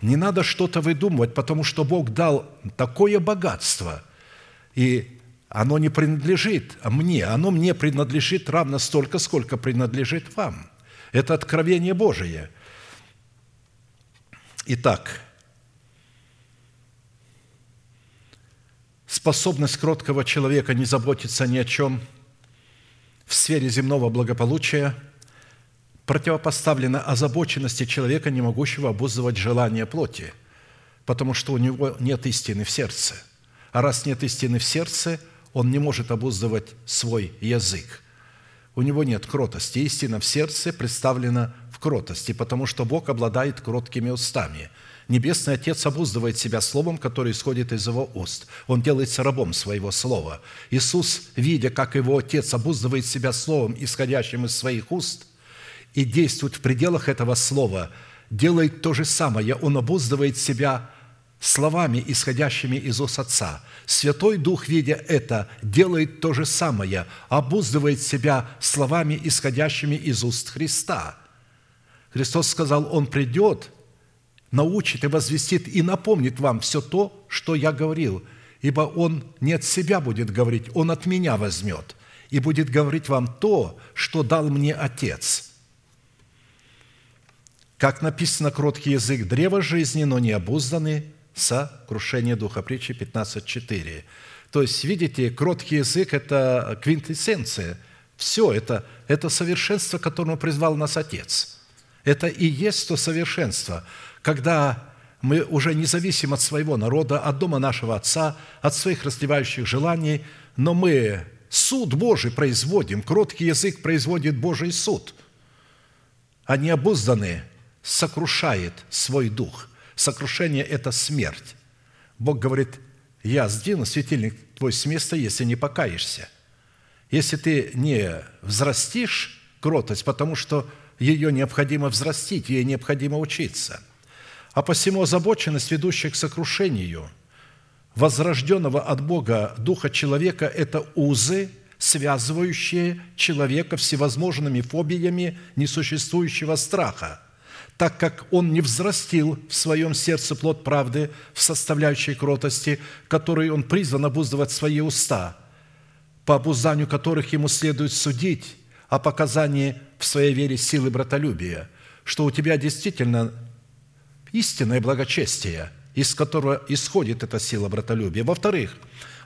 Не надо что-то выдумывать, потому что Бог дал такое богатство, и оно не принадлежит мне, оно мне принадлежит равно столько, сколько принадлежит вам. Это откровение Божие. Итак, способность кроткого человека не заботиться ни о чем в сфере земного благополучия противопоставлена озабоченности человека, не могущего обуздывать желания плоти, потому что у него нет истины в сердце. А раз нет истины в сердце, он не может обуздывать свой язык. У него нет кротости. Истина в сердце представлена в кротости, потому что Бог обладает кроткими устами – Небесный Отец обуздывает себя словом, которое исходит из Его уст. Он делается рабом своего слова. Иисус, видя, как Его Отец обуздывает себя словом, исходящим из своих уст, и действует в пределах этого слова, делает то же самое. Он обуздывает себя словами, исходящими из уст Отца. Святой Дух, видя это, делает то же самое, обуздывает себя словами, исходящими из уст Христа. Христос сказал, Он придет – научит и возвестит и напомнит вам все то, что я говорил, ибо Он не от себя будет говорить, Он от меня возьмет и будет говорить вам то, что дал мне Отец. Как написано, кроткий язык – древо жизни, но не обузданный, сокрушение духа. Притчи 15.4. То есть, видите, кроткий язык – это квинтэссенция. Все, это, это совершенство, к которому призвал нас Отец. Это и есть то совершенство – когда мы уже не зависим от своего народа, от дома нашего Отца, от своих расливающих желаний, но мы суд Божий производим, кроткий язык производит Божий суд, а необузданный сокрушает свой дух. Сокрушение – это смерть. Бог говорит, я сдвину светильник твой с места, если не покаешься. Если ты не взрастишь кротость, потому что ее необходимо взрастить, ей необходимо учиться – а посему озабоченность, ведущая к сокрушению возрожденного от Бога духа человека – это узы, связывающие человека всевозможными фобиями несуществующего страха, так как он не взрастил в своем сердце плод правды в составляющей кротости, которой он призван обуздывать свои уста, по обузданию которых ему следует судить о показании в своей вере силы братолюбия, что у тебя действительно истинное благочестие, из которого исходит эта сила братолюбия. Во-вторых,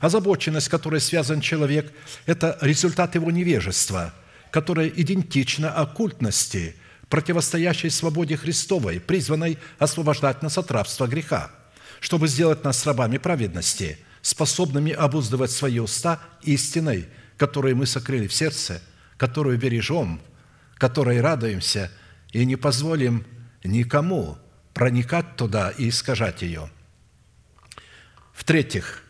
озабоченность, которой связан человек, это результат его невежества, которое идентично оккультности, противостоящей свободе Христовой, призванной освобождать нас от рабства греха, чтобы сделать нас рабами праведности, способными обуздывать свои уста истиной, которую мы сокрыли в сердце, которую бережем, которой радуемся и не позволим никому – проникать туда и искажать ее. В-третьих,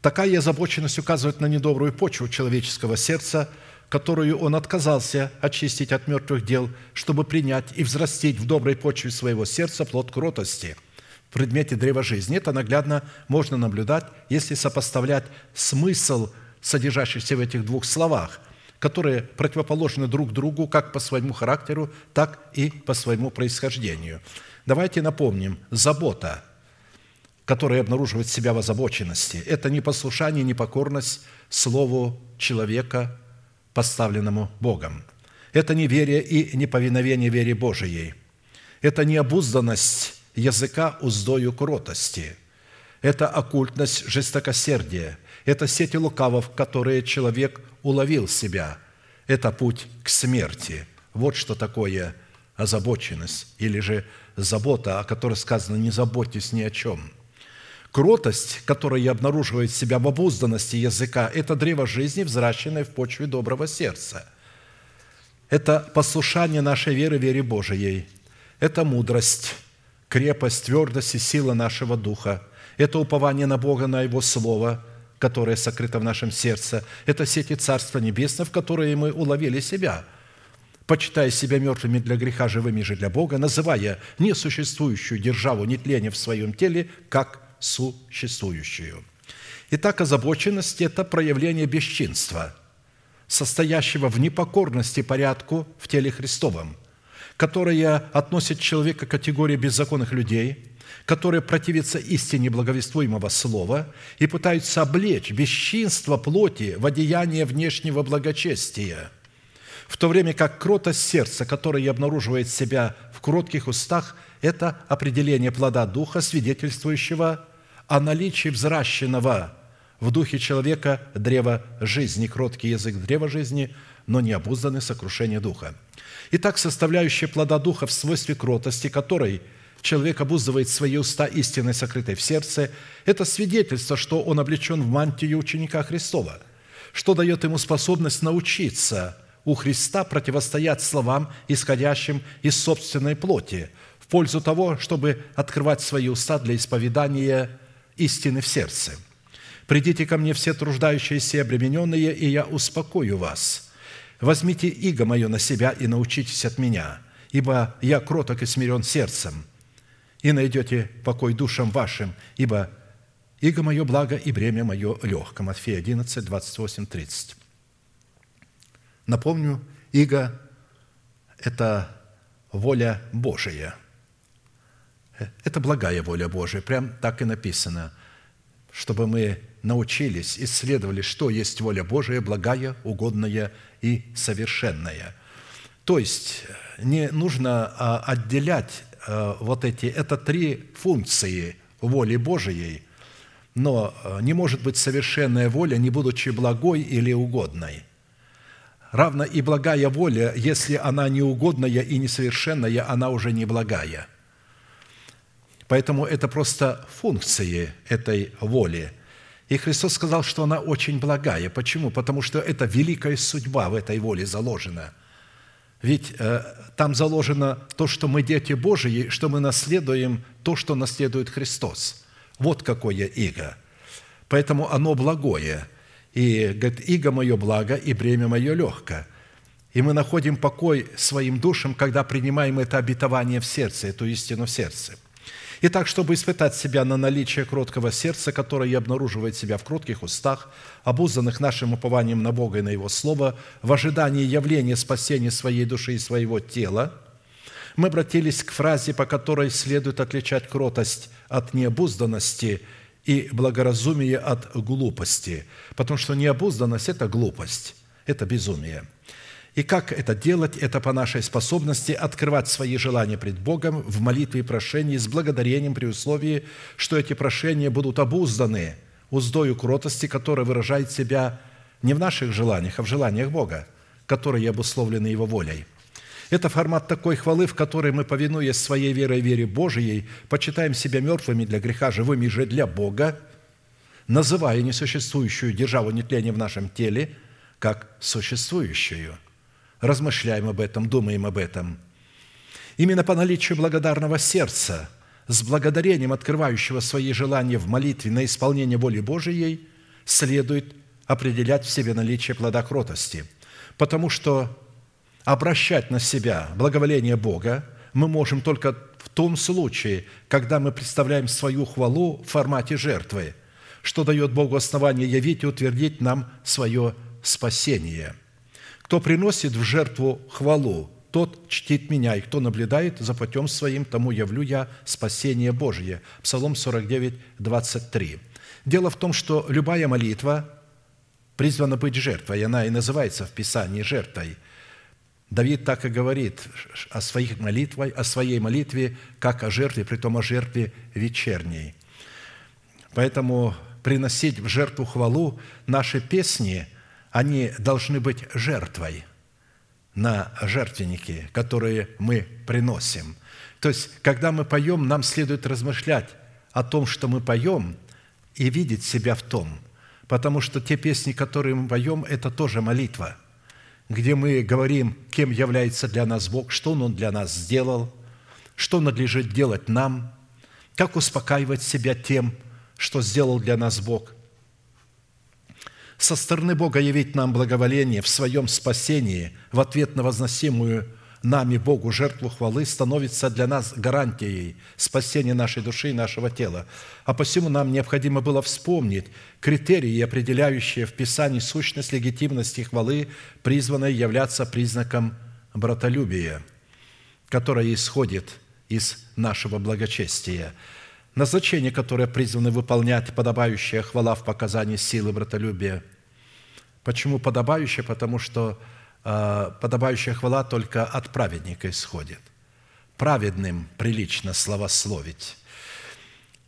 такая озабоченность указывает на недобрую почву человеческого сердца, которую он отказался очистить от мертвых дел, чтобы принять и взрастить в доброй почве своего сердца плод кротости в предмете древа жизни. Это наглядно можно наблюдать, если сопоставлять смысл, содержащийся в этих двух словах, которые противоположны друг другу как по своему характеру, так и по своему происхождению – Давайте напомним, забота, которая обнаруживает себя в озабоченности, это не послушание, не покорность Слову человека, поставленному Богом. Это неверие и неповиновение вере Божией. Это необузданность языка уздою кротости. Это оккультность жестокосердия. Это сети лукавов, которые человек уловил себя. Это путь к смерти. Вот что такое озабоченность или же забота, о которой сказано «не заботьтесь ни о чем». Кротость, которая обнаруживает себя в обузданности языка, это древо жизни, взращенное в почве доброго сердца. Это послушание нашей веры, вере Божией. Это мудрость, крепость, твердость и сила нашего духа. Это упование на Бога, на Его Слово, которое сокрыто в нашем сердце. Это сети Царства Небесного, в которые мы уловили себя – почитая себя мертвыми для греха, живыми же для Бога, называя несуществующую державу нетления в своем теле как существующую. Итак, озабоченность – это проявление бесчинства, состоящего в непокорности порядку в теле Христовом, которое относит человека к категории беззаконных людей, которые противятся истине благовествуемого слова и пытаются облечь бесчинство плоти в одеяние внешнего благочестия – в то время как кротость сердца, которое обнаруживает себя в кротких устах, это определение плода Духа, свидетельствующего о наличии взращенного в духе человека древа жизни. Кроткий язык древа жизни но не обузданы сокрушение духа. Итак, составляющая плода духа в свойстве кротости, которой человек обуздывает свои уста истиной, сокрытой в сердце, это свидетельство, что он облечен в мантию ученика Христова, что дает ему способность научиться у Христа противостоять словам, исходящим из собственной плоти, в пользу того, чтобы открывать свои уста для исповедания истины в сердце. «Придите ко мне все труждающиеся и обремененные, и я успокою вас. Возьмите иго мое на себя и научитесь от меня, ибо я кроток и смирен сердцем, и найдете покой душам вашим, ибо иго мое благо и бремя мое легко». Матфея 11, 28, 30. Напомню, иго – это воля Божия – это благая воля Божия, прям так и написано, чтобы мы научились, исследовали, что есть воля Божия, благая, угодная и совершенная. То есть не нужно а, отделять а, вот эти, это три функции воли Божией, но не может быть совершенная воля, не будучи благой или угодной. Равно и благая воля, если она неугодная и несовершенная, она уже не благая – Поэтому это просто функции этой воли. И Христос сказал, что она очень благая. Почему? Потому что это великая судьба в этой воле заложена. Ведь э, там заложено то, что мы дети Божии, что мы наследуем то, что наследует Христос. Вот какое иго. Поэтому оно благое. И говорит, иго мое благо, и бремя мое легко. И мы находим покой своим душам, когда принимаем это обетование в сердце, эту истину в сердце – Итак, чтобы испытать себя на наличие кроткого сердца, которое обнаруживает себя в кротких устах, обузанных нашим упованием на Бога и на Его Слово, в ожидании явления спасения своей души и своего тела, мы обратились к фразе, по которой следует отличать кротость от необузданности и благоразумие от глупости, потому что необузданность – это глупость, это безумие – и как это делать? Это по нашей способности открывать свои желания пред Богом в молитве и прошении с благодарением при условии, что эти прошения будут обузданы уздою кротости, которая выражает себя не в наших желаниях, а в желаниях Бога, которые обусловлены Его волей. Это формат такой хвалы, в которой мы, повинуясь своей верой и вере Божией, почитаем себя мертвыми для греха, живыми же для Бога, называя несуществующую державу нетления в нашем теле как существующую – размышляем об этом, думаем об этом. Именно по наличию благодарного сердца, с благодарением открывающего свои желания в молитве на исполнение воли Божией, следует определять в себе наличие плода кротости, потому что обращать на себя благоволение Бога мы можем только в том случае, когда мы представляем свою хвалу в формате жертвы, что дает Богу основание явить и утвердить нам свое спасение – кто приносит в жертву хвалу, тот чтит меня, и кто наблюдает за путем своим, тому явлю я спасение Божье». Псалом 49, 23. Дело в том, что любая молитва призвана быть жертвой, она и называется в Писании жертвой. Давид так и говорит о, своих молитвах, о своей молитве, как о жертве, при том о жертве вечерней. Поэтому приносить в жертву хвалу наши песни – они должны быть жертвой на жертвенники, которые мы приносим. То есть, когда мы поем, нам следует размышлять о том, что мы поем, и видеть себя в том. Потому что те песни, которые мы поем, это тоже молитва, где мы говорим, кем является для нас Бог, что Он для нас сделал, что надлежит делать нам, как успокаивать себя тем, что сделал для нас Бог, со стороны Бога явить нам благоволение в своем спасении в ответ на возносимую нами Богу жертву хвалы становится для нас гарантией спасения нашей души и нашего тела. А посему нам необходимо было вспомнить критерии, определяющие в Писании сущность легитимности хвалы, призванной являться признаком братолюбия, которое исходит из нашего благочестия – назначение, которое призвано выполнять подобающая хвала в показании силы братолюбия. Почему подобающая? Потому что подобающая хвала только от праведника исходит. Праведным прилично славословить.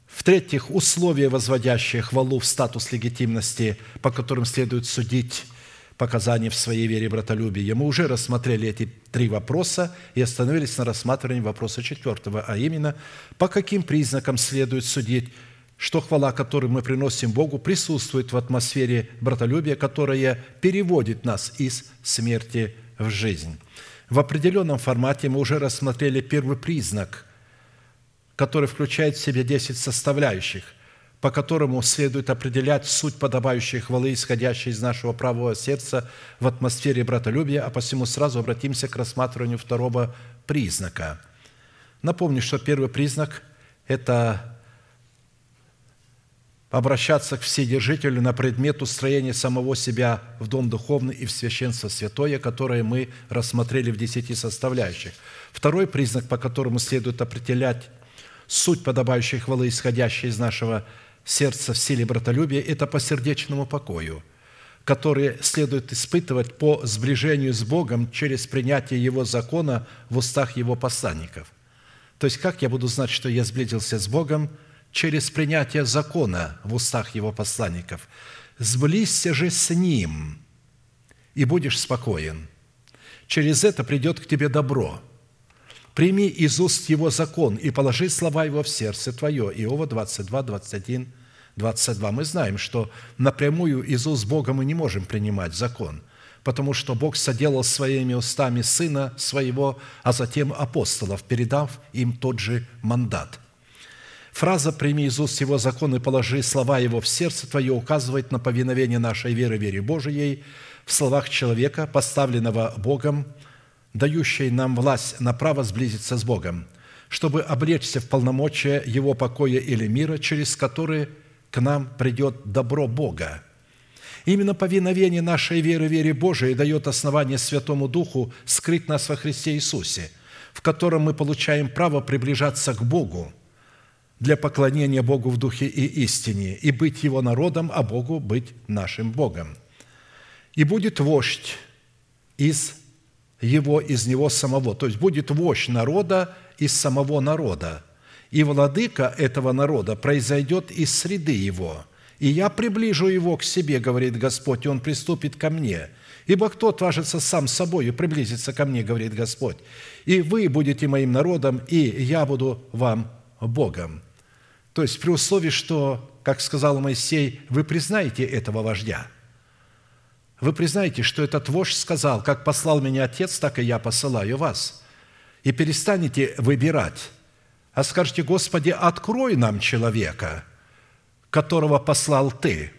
В-третьих, условия, возводящие хвалу в статус легитимности, по которым следует судить показания в своей вере братолюбия. Мы уже рассмотрели эти три вопроса и остановились на рассматривании вопроса четвертого, а именно, по каким признакам следует судить, что хвала, которую мы приносим Богу, присутствует в атмосфере братолюбия, которая переводит нас из смерти в жизнь. В определенном формате мы уже рассмотрели первый признак, который включает в себя 10 составляющих, по которому следует определять суть подобающей хвалы, исходящей из нашего правого сердца в атмосфере братолюбия, а посему сразу обратимся к рассматриванию второго признака. Напомню, что первый признак – это обращаться к Вседержителю на предмет устроения самого себя в Дом Духовный и в Священство Святое, которое мы рассмотрели в десяти составляющих. Второй признак, по которому следует определять суть подобающей хвалы, исходящей из нашего сердца в силе братолюбия, это по сердечному покою, который следует испытывать по сближению с Богом через принятие Его закона в устах Его посланников. То есть, как я буду знать, что я сблизился с Богом – через принятие закона в устах его посланников. «Сблизься же с ним, и будешь спокоен. Через это придет к тебе добро. Прими из уст его закон и положи слова его в сердце твое». Иова 22, 21, 22. Мы знаем, что напрямую из уст Бога мы не можем принимать закон, потому что Бог соделал своими устами Сына Своего, а затем апостолов, передав им тот же мандат – Фраза «прими уст его закон и положи слова его в сердце твое» указывает на повиновение нашей веры, вере Божией в словах человека, поставленного Богом, дающей нам власть на право сблизиться с Богом, чтобы облечься в полномочия Его покоя или мира, через которые к нам придет добро Бога. Именно повиновение нашей веры, вере Божией дает основание Святому Духу скрыть нас во Христе Иисусе, в котором мы получаем право приближаться к Богу – для поклонения Богу в духе и истине, и быть Его народом, а Богу быть нашим Богом. И будет вождь из его, из него самого. То есть будет вождь народа из самого народа. И владыка этого народа произойдет из среды его. И я приближу его к себе, говорит Господь, и он приступит ко мне. Ибо кто отважится сам собой и приблизится ко мне, говорит Господь. И вы будете моим народом, и я буду вам Богом. То есть при условии, что, как сказал Моисей, вы признаете этого вождя. Вы признаете, что этот вождь сказал, как послал меня Отец, так и я посылаю вас. И перестанете выбирать, а скажете, Господи, открой нам человека, которого послал Ты.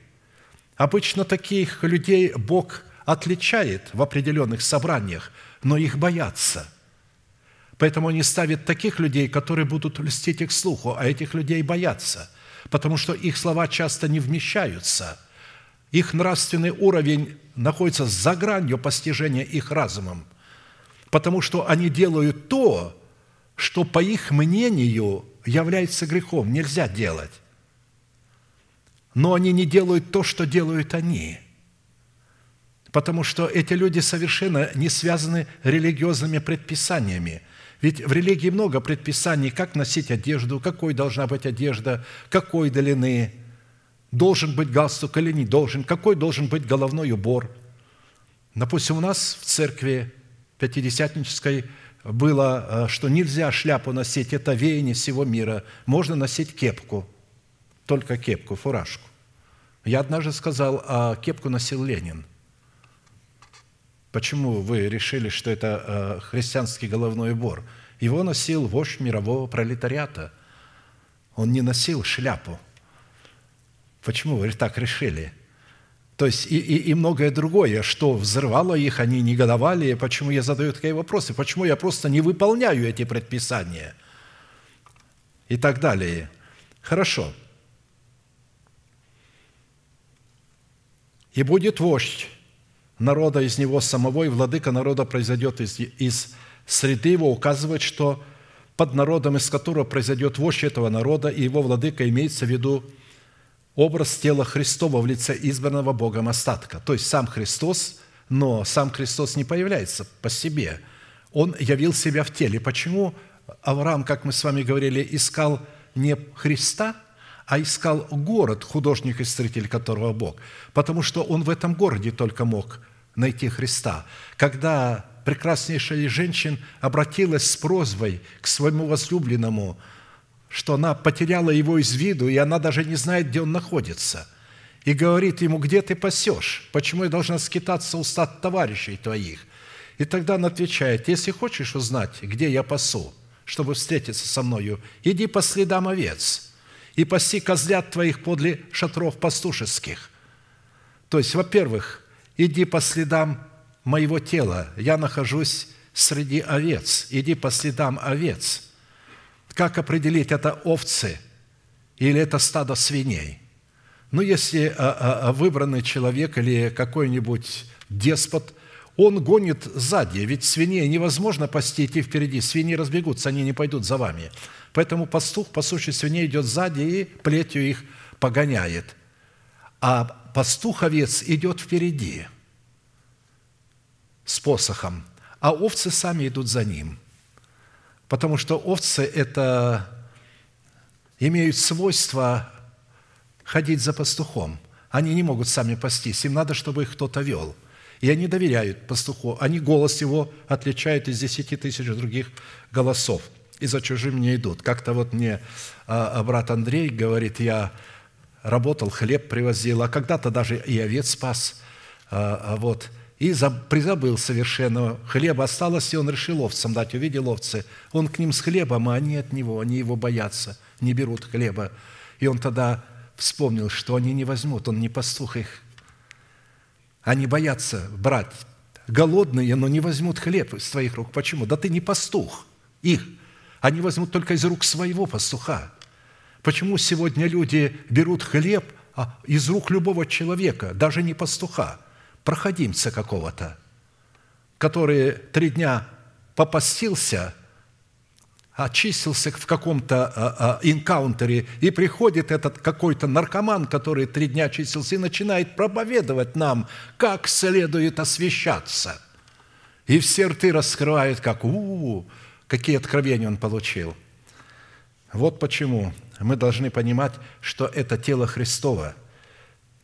Обычно таких людей Бог отличает в определенных собраниях, но их боятся – Поэтому они ставят таких людей, которые будут льстить их слуху, а этих людей боятся, потому что их слова часто не вмещаются. Их нравственный уровень находится за гранью постижения их разумом, потому что они делают то, что, по их мнению, является грехом, нельзя делать. Но они не делают то, что делают они – потому что эти люди совершенно не связаны религиозными предписаниями. Ведь в религии много предписаний, как носить одежду, какой должна быть одежда, какой длины, должен быть галстук или не должен, какой должен быть головной убор. Допустим, у нас в церкви пятидесятнической было, э, что нельзя шляпу носить, это веяние всего мира. Можно носить кепку, только кепку, фуражку. Я однажды сказал, а кепку носил Ленин. Почему вы решили, что это э, христианский головной убор? Его носил вождь мирового пролетариата. Он не носил шляпу. Почему вы так решили? То есть и, и, и многое другое, что взрывало их, они негодовали. Почему я задаю такие вопросы? Почему я просто не выполняю эти предписания? И так далее. Хорошо. И будет вождь народа из него самого, и владыка народа произойдет из, из среды его, указывает, что под народом, из которого произойдет вождь этого народа, и его владыка имеется в виду образ тела Христова в лице избранного Богом остатка. То есть сам Христос, но сам Христос не появляется по себе. Он явил себя в теле. Почему Авраам, как мы с вами говорили, искал не Христа – а искал город, художник и строитель которого Бог, потому что он в этом городе только мог найти Христа. Когда прекраснейшая женщина обратилась с просьбой к своему возлюбленному, что она потеряла его из виду, и она даже не знает, где он находится. И говорит ему, где ты пасешь? Почему я должна скитаться у стад товарищей твоих? И тогда он отвечает, если хочешь узнать, где я пасу, чтобы встретиться со мною, иди по следам овец и паси козлят твоих подле шатров пастушеских. То есть, во-первых, иди по следам моего тела. Я нахожусь среди овец. Иди по следам овец. Как определить, это овцы или это стадо свиней? Ну, если а, а, а, выбранный человек или какой-нибудь деспот, он гонит сзади, ведь свиней невозможно пасти идти впереди, свиньи разбегутся, они не пойдут за вами. Поэтому пастух, пасущий свиней, идет сзади и плетью их погоняет. А пастух овец идет впереди – с посохом, а овцы сами идут за ним. Потому что овцы – это имеют свойство ходить за пастухом. Они не могут сами пастись, им надо, чтобы их кто-то вел. И они доверяют пастуху, они голос его отличают из десяти тысяч других голосов, и за чужим не идут. Как-то вот мне а, брат Андрей говорит, я работал, хлеб привозил, а когда-то даже и овец спас. А, а вот – и призабыл совершенно. Хлеба осталось, и он решил овцам дать. Увидел овцы. Он к ним с хлебом, а они от него, они его боятся, не берут хлеба. И он тогда вспомнил, что они не возьмут, он не пастух их. Они боятся брать. Голодные, но не возьмут хлеб из твоих рук. Почему? Да ты не пастух их. Они возьмут только из рук своего пастуха. Почему сегодня люди берут хлеб а, из рук любого человека, даже не пастуха? проходимца какого-то, который три дня попастился, очистился в каком-то а, а, инкаунтере, и приходит этот какой-то наркоман, который три дня очистился, и начинает проповедовать нам, как следует освещаться. И все рты раскрывают, как у, какие откровения он получил. Вот почему мы должны понимать, что это тело Христово –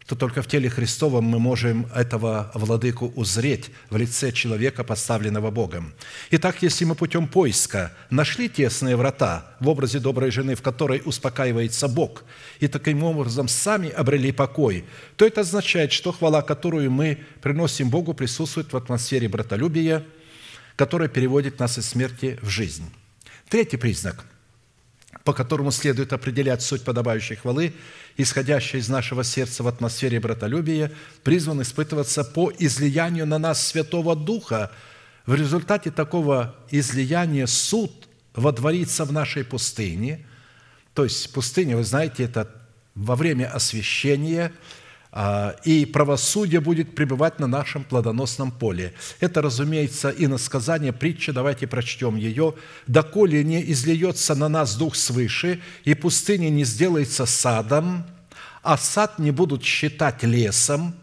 то только в теле Христовом мы можем этого владыку узреть в лице человека, поставленного Богом. Итак, если мы путем поиска нашли тесные врата в образе доброй жены, в которой успокаивается Бог, и таким образом сами обрели покой, то это означает, что хвала, которую мы приносим Богу, присутствует в атмосфере братолюбия, которая переводит нас из смерти в жизнь. Третий признак – по которому следует определять суть подобающей хвалы, исходящей из нашего сердца в атмосфере братолюбия, призван испытываться по излиянию на нас Святого Духа. В результате такого излияния суд водворится в нашей пустыне. То есть пустыня, вы знаете, это во время освящения – и правосудие будет пребывать на нашем плодоносном поле. Это, разумеется, и на сказание притча, давайте прочтем ее. «Доколе не излиется на нас дух свыше, и пустыня не сделается садом, а сад не будут считать лесом,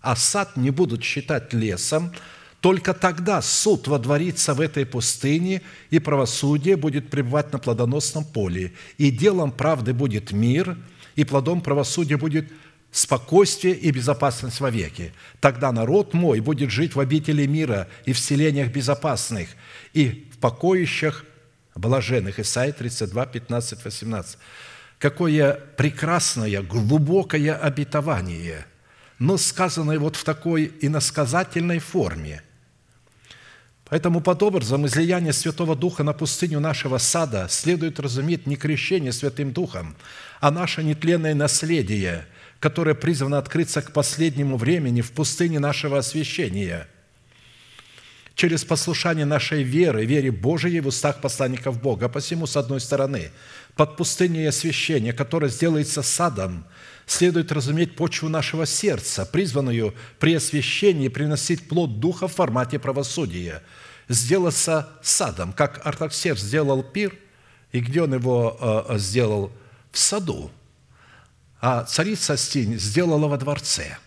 а сад не будут считать лесом, только тогда суд водворится в этой пустыне, и правосудие будет пребывать на плодоносном поле, и делом правды будет мир, и плодом правосудия будет спокойствие и безопасность вовеки. Тогда народ мой будет жить в обители мира и в селениях безопасных, и в покоищах блаженных. Исайя 32, 15, 18. Какое прекрасное, глубокое обетование, но сказанное вот в такой иносказательной форме. Поэтому под образом излияния Святого Духа на пустыню нашего сада следует разуметь не крещение Святым Духом, а наше нетленное наследие – которое призвано открыться к последнему времени в пустыне нашего освящения, через послушание нашей веры, вере Божией в устах посланников Бога. Посему, с одной стороны, под пустыней освящения, которое сделается садом, следует разуметь почву нашего сердца, призванную при освящении приносить плод Духа в формате правосудия, сделаться садом, как Артаксеркс сделал пир, и где он его э, сделал? В саду а царица Стинь сделала во дворце.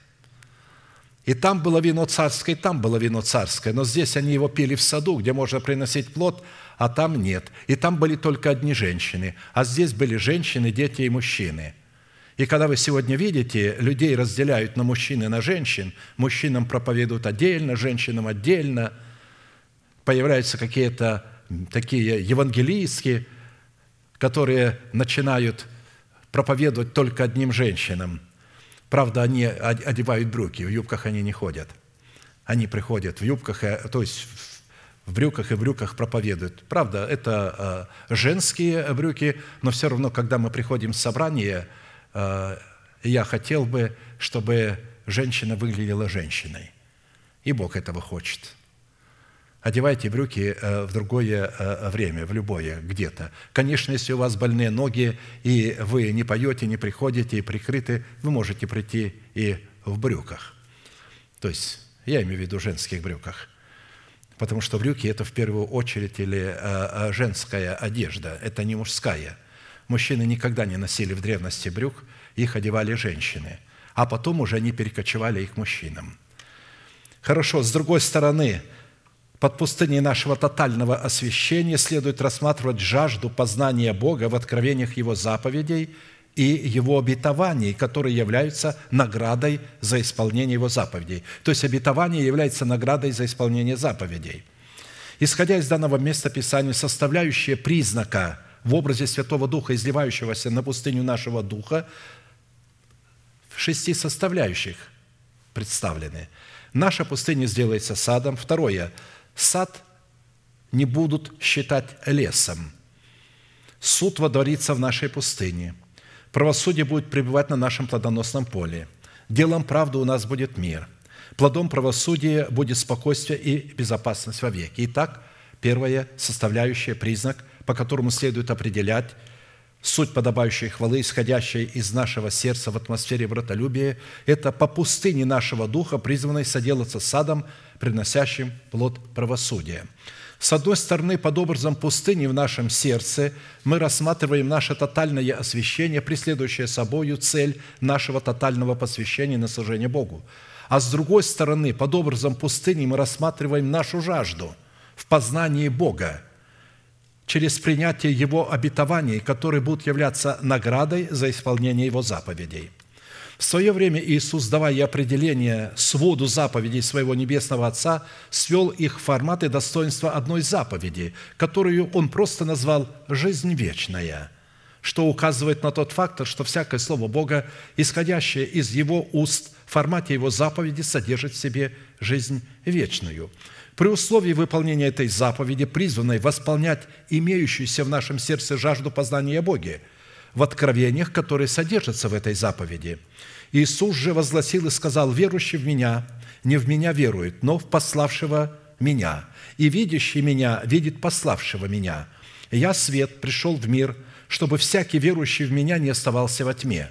И там было вино царское, и там было вино царское, но здесь они его пили в саду, где можно приносить плод, а там нет. И там были только одни женщины, а здесь были женщины, дети и мужчины. И когда вы сегодня видите, людей разделяют на мужчин и на женщин, мужчинам проповедуют отдельно, женщинам отдельно, появляются какие-то такие евангелистские, которые начинают проповедовать только одним женщинам. Правда, они одевают брюки, в юбках они не ходят. Они приходят в юбках, э, то есть в брюках и в брюках проповедуют. Правда, это э, женские брюки, но все равно, когда мы приходим в собрание, э, я хотел бы, чтобы женщина выглядела женщиной. И Бог этого хочет – Одевайте брюки э, в другое э, время, в любое, где-то. Конечно, если у вас больные ноги, и вы не поете, не приходите, и прикрыты, вы можете прийти и в брюках. То есть, я имею в виду женских брюках. Потому что брюки – это в первую очередь или э, женская одежда, это не мужская. Мужчины никогда не носили в древности брюк, их одевали женщины. А потом уже они перекочевали их мужчинам. Хорошо, с другой стороны – под пустыней нашего тотального освящения следует рассматривать жажду познания Бога в откровениях Его заповедей и Его обетований, которые являются наградой за исполнение Его заповедей. То есть обетование является наградой за исполнение заповедей. Исходя из данного места Писания, составляющие признака в образе Святого Духа, изливающегося на пустыню нашего Духа, в шести составляющих представлены. Наша пустыня сделается садом. Второе – сад не будут считать лесом. Суд водворится в нашей пустыне. Правосудие будет пребывать на нашем плодоносном поле. Делом правды у нас будет мир. Плодом правосудия будет спокойствие и безопасность вовеки. Итак, первая составляющая, признак, по которому следует определять суть подобающей хвалы, исходящей из нашего сердца в атмосфере братолюбия, это по пустыне нашего духа, призванной соделаться садом, приносящим плод правосудия. С одной стороны, под образом пустыни в нашем сердце мы рассматриваем наше тотальное освящение, преследующее собою цель нашего тотального посвящения на служение Богу. А с другой стороны, под образом пустыни мы рассматриваем нашу жажду в познании Бога через принятие Его обетований, которые будут являться наградой за исполнение Его заповедей – в свое время Иисус, давая определение своду заповедей своего Небесного Отца, свел их в формат и достоинство одной заповеди, которую Он просто назвал «жизнь вечная», что указывает на тот фактор, что всякое слово Бога, исходящее из Его уст в формате Его заповеди, содержит в себе жизнь вечную. При условии выполнения этой заповеди, призванной восполнять имеющуюся в нашем сердце жажду познания Боге – в откровениях, которые содержатся в этой заповеди. Иисус же возгласил и сказал, «Верующий в Меня не в Меня верует, но в пославшего Меня. И видящий Меня видит пославшего Меня. Я, свет, пришел в мир, чтобы всякий верующий в Меня не оставался во тьме».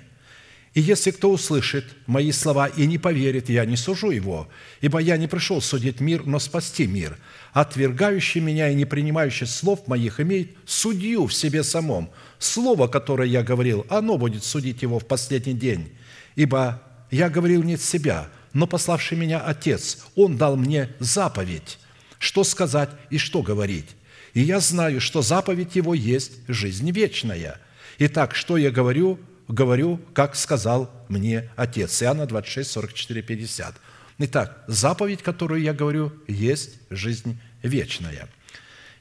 И если кто услышит мои слова и не поверит, я не сужу его, ибо я не пришел судить мир, но спасти мир. Отвергающий меня и не принимающий слов моих имеет судью в себе самом. Слово, которое я говорил, оно будет судить его в последний день. Ибо я говорил не от себя, но пославший меня Отец, Он дал мне заповедь, что сказать и что говорить. И я знаю, что заповедь Его есть жизнь вечная. Итак, что я говорю – говорю, как сказал мне Отец». Иоанна 26, 44, 50. Итак, заповедь, которую я говорю, есть жизнь вечная.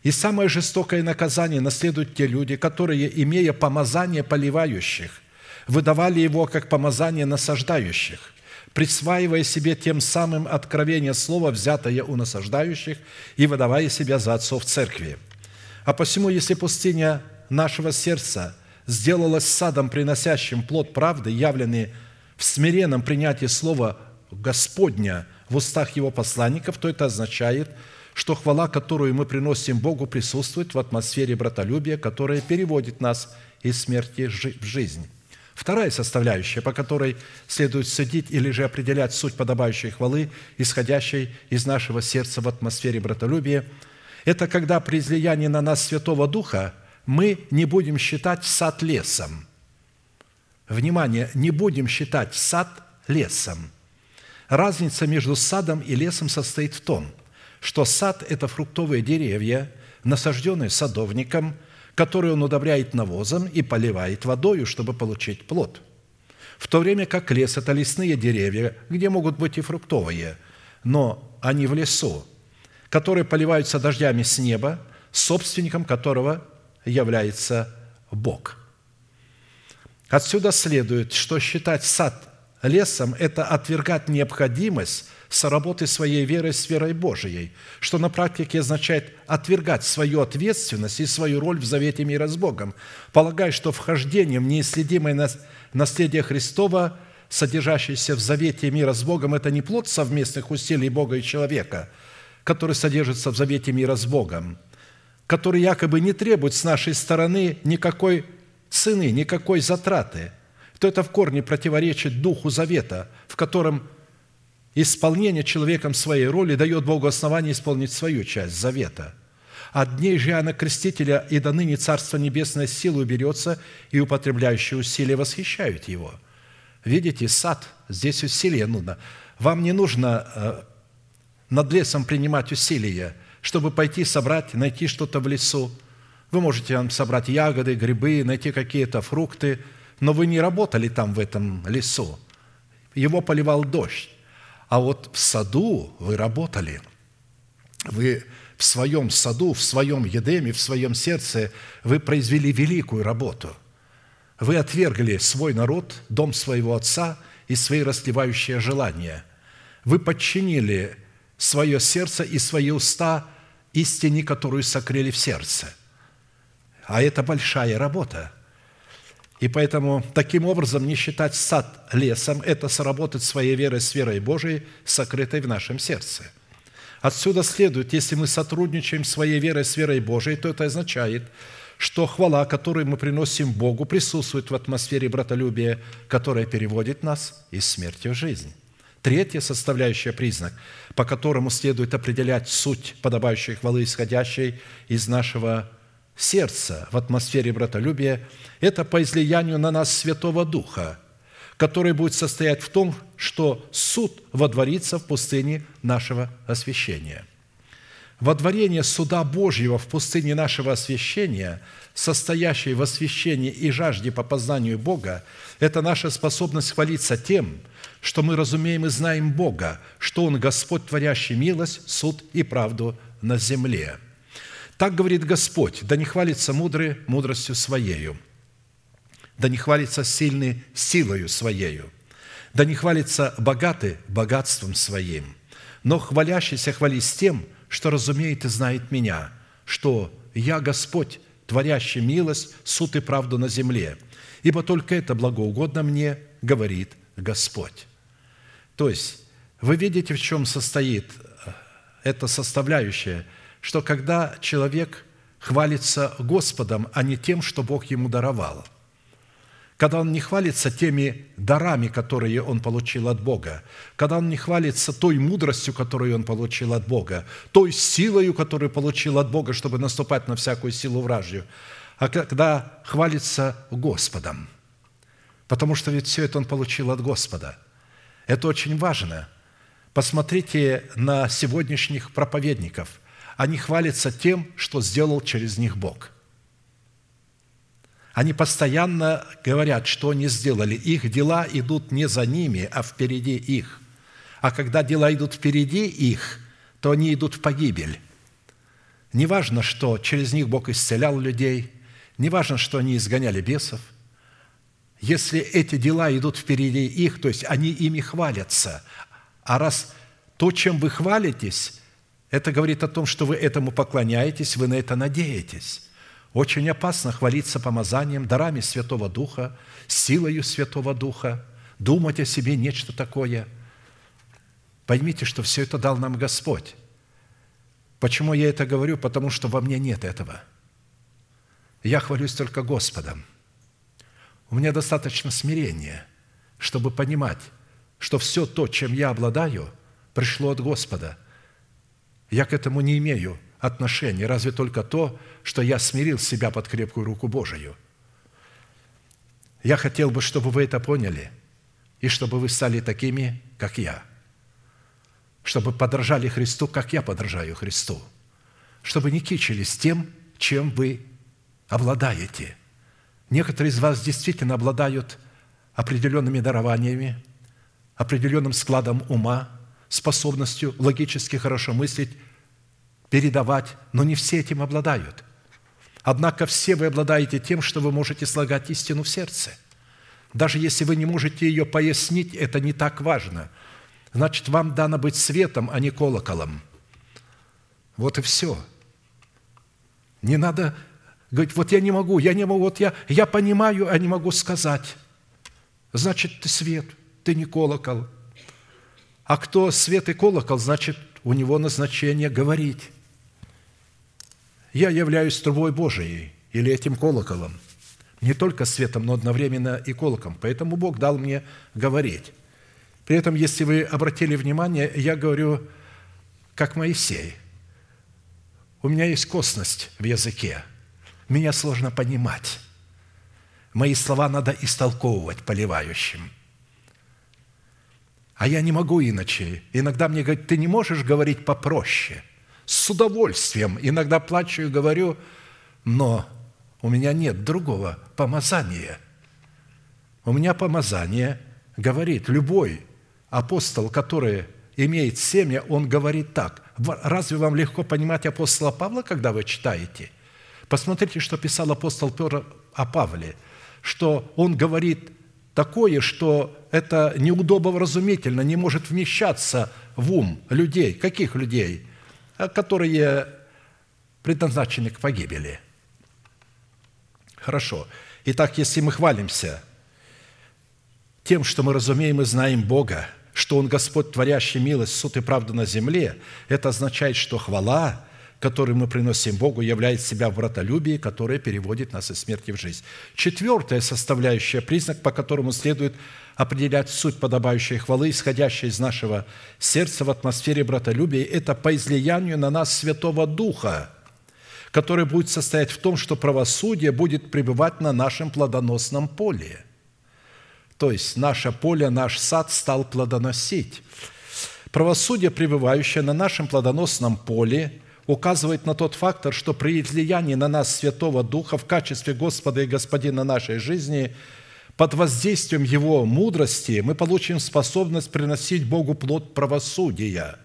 И самое жестокое наказание наследуют те люди, которые, имея помазание поливающих, выдавали его как помазание насаждающих, присваивая себе тем самым откровение слова, взятое у насаждающих, и выдавая себя за отцов церкви. А посему, если пустыня нашего сердца – сделалось садом, приносящим плод правды, явленный в смиренном принятии слова Господня в устах Его посланников, то это означает, что хвала, которую мы приносим Богу, присутствует в атмосфере братолюбия, которая переводит нас из смерти в жизнь. Вторая составляющая, по которой следует судить или же определять суть подобающей хвалы, исходящей из нашего сердца в атмосфере братолюбия, это когда при излиянии на нас Святого Духа – мы не будем считать сад лесом. Внимание, не будем считать сад лесом. Разница между садом и лесом состоит в том, что сад – это фруктовые деревья, насажденные садовником, которые он удобряет навозом и поливает водою, чтобы получить плод. В то время как лес – это лесные деревья, где могут быть и фруктовые, но они в лесу, которые поливаются дождями с неба, собственником которого является Бог. Отсюда следует, что считать сад лесом – это отвергать необходимость соработы своей верой с верой Божией, что на практике означает отвергать свою ответственность и свою роль в завете мира с Богом, полагая, что вхождение в неисследимое наследие Христова, содержащееся в завете мира с Богом, это не плод совместных усилий Бога и человека, который содержится в завете мира с Богом, который якобы не требует с нашей стороны никакой цены, никакой затраты, то это в корне противоречит Духу Завета, в котором исполнение человеком своей роли дает Богу основание исполнить свою часть Завета. От дней же Иоанна Крестителя и до ныне Царство Небесное силу берется, и употребляющие усилия восхищают его. Видите, сад, здесь усилие нужно. Вам не нужно э, над лесом принимать усилия, чтобы пойти собрать, найти что-то в лесу. Вы можете там собрать ягоды, грибы, найти какие-то фрукты, но вы не работали там в этом лесу. Его поливал дождь. А вот в саду вы работали. Вы в своем саду, в своем едеме, в своем сердце вы произвели великую работу. Вы отвергли свой народ, дом своего отца и свои расливающие желания. Вы подчинили свое сердце и свои уста истине, которую сокрыли в сердце. А это большая работа – и поэтому таким образом не считать сад лесом – это сработать своей верой с верой Божией, сокрытой в нашем сердце. Отсюда следует, если мы сотрудничаем своей верой с верой Божией, то это означает, что хвала, которую мы приносим Богу, присутствует в атмосфере братолюбия, которая переводит нас из смерти в жизнь. Третья составляющая признак, по которому следует определять суть подобающей хвалы, исходящей из нашего сердца в атмосфере братолюбия – это по излиянию на нас Святого Духа, который будет состоять в том, что суд водворится в пустыне нашего освящения. Водворение суда Божьего в пустыне нашего освящения, состоящей в освящении и жажде по познанию Бога, это наша способность хвалиться тем, что мы разумеем и знаем Бога, что Он Господь, творящий милость, суд и правду на земле – так говорит Господь, да не хвалится мудрый мудростью Своею, да не хвалится сильный силою Своею, да не хвалится богатый богатством Своим, но хвалящийся хвались тем, что разумеет и знает Меня, что Я Господь, творящий милость, суд и правду на земле, ибо только это благоугодно мне, говорит Господь». То есть, вы видите, в чем состоит эта составляющая – что когда человек хвалится Господом, а не тем, что Бог ему даровал, когда он не хвалится теми дарами, которые он получил от Бога, когда он не хвалится той мудростью, которую он получил от Бога, той силою, которую получил от Бога, чтобы наступать на всякую силу вражью, а когда хвалится Господом, потому что ведь все это он получил от Господа. Это очень важно. Посмотрите на сегодняшних проповедников – они хвалятся тем, что сделал через них Бог. Они постоянно говорят, что они сделали. Их дела идут не за ними, а впереди их. А когда дела идут впереди их, то они идут в погибель. Неважно, что через них Бог исцелял людей, неважно, что они изгоняли бесов. Если эти дела идут впереди их, то есть они ими хвалятся, а раз то, чем вы хвалитесь, это говорит о том, что вы этому поклоняетесь, вы на это надеетесь. Очень опасно хвалиться помазанием, дарами Святого Духа, силою Святого Духа, думать о себе нечто такое. Поймите, что все это дал нам Господь. Почему я это говорю? Потому что во мне нет этого. Я хвалюсь только Господом. У меня достаточно смирения, чтобы понимать, что все то, чем я обладаю, пришло от Господа – я к этому не имею отношения, разве только то, что я смирил себя под крепкую руку Божию. Я хотел бы, чтобы вы это поняли, и чтобы вы стали такими, как я, чтобы подражали Христу, как я подражаю Христу, чтобы не кичились тем, чем вы обладаете. Некоторые из вас действительно обладают определенными дарованиями, определенным складом ума, способностью логически хорошо мыслить, передавать, но не все этим обладают. Однако все вы обладаете тем, что вы можете слагать истину в сердце. Даже если вы не можете ее пояснить, это не так важно. Значит, вам дано быть светом, а не колоколом. Вот и все. Не надо говорить, вот я не могу, я не могу, вот я, я понимаю, а не могу сказать. Значит, ты свет, ты не колокол. А кто свет и колокол, значит, у него назначение говорить. Я являюсь трубой Божией или этим колоколом. Не только светом, но одновременно и колоком. Поэтому Бог дал мне говорить. При этом, если вы обратили внимание, я говорю, как Моисей. У меня есть косность в языке. Меня сложно понимать. Мои слова надо истолковывать поливающим. А я не могу иначе. Иногда мне говорят, ты не можешь говорить попроще – с удовольствием. Иногда плачу и говорю, но у меня нет другого помазания. У меня помазание говорит, любой апостол, который имеет семя, он говорит так. Разве вам легко понимать апостола Павла, когда вы читаете? Посмотрите, что писал апостол Петр о Павле, что он говорит такое, что это неудобовразумительно, не может вмещаться в ум людей. Каких людей? А которые предназначены к погибели. Хорошо. Итак, если мы хвалимся тем, что мы разумеем и знаем Бога, что Он Господь, творящий милость, суд и правду на земле, это означает, что хвала, которую мы приносим Богу, является себя в которое переводит нас из смерти в жизнь. Четвертая составляющая, признак, по которому следует определять суть подобающей хвалы, исходящей из нашего сердца в атмосфере братолюбия, это по излиянию на нас Святого Духа, который будет состоять в том, что правосудие будет пребывать на нашем плодоносном поле. То есть наше поле, наш сад стал плодоносить. Правосудие, пребывающее на нашем плодоносном поле, указывает на тот фактор, что при излиянии на нас Святого Духа в качестве Господа и Господина нашей жизни – под воздействием Его мудрости мы получим способность приносить Богу плод правосудия.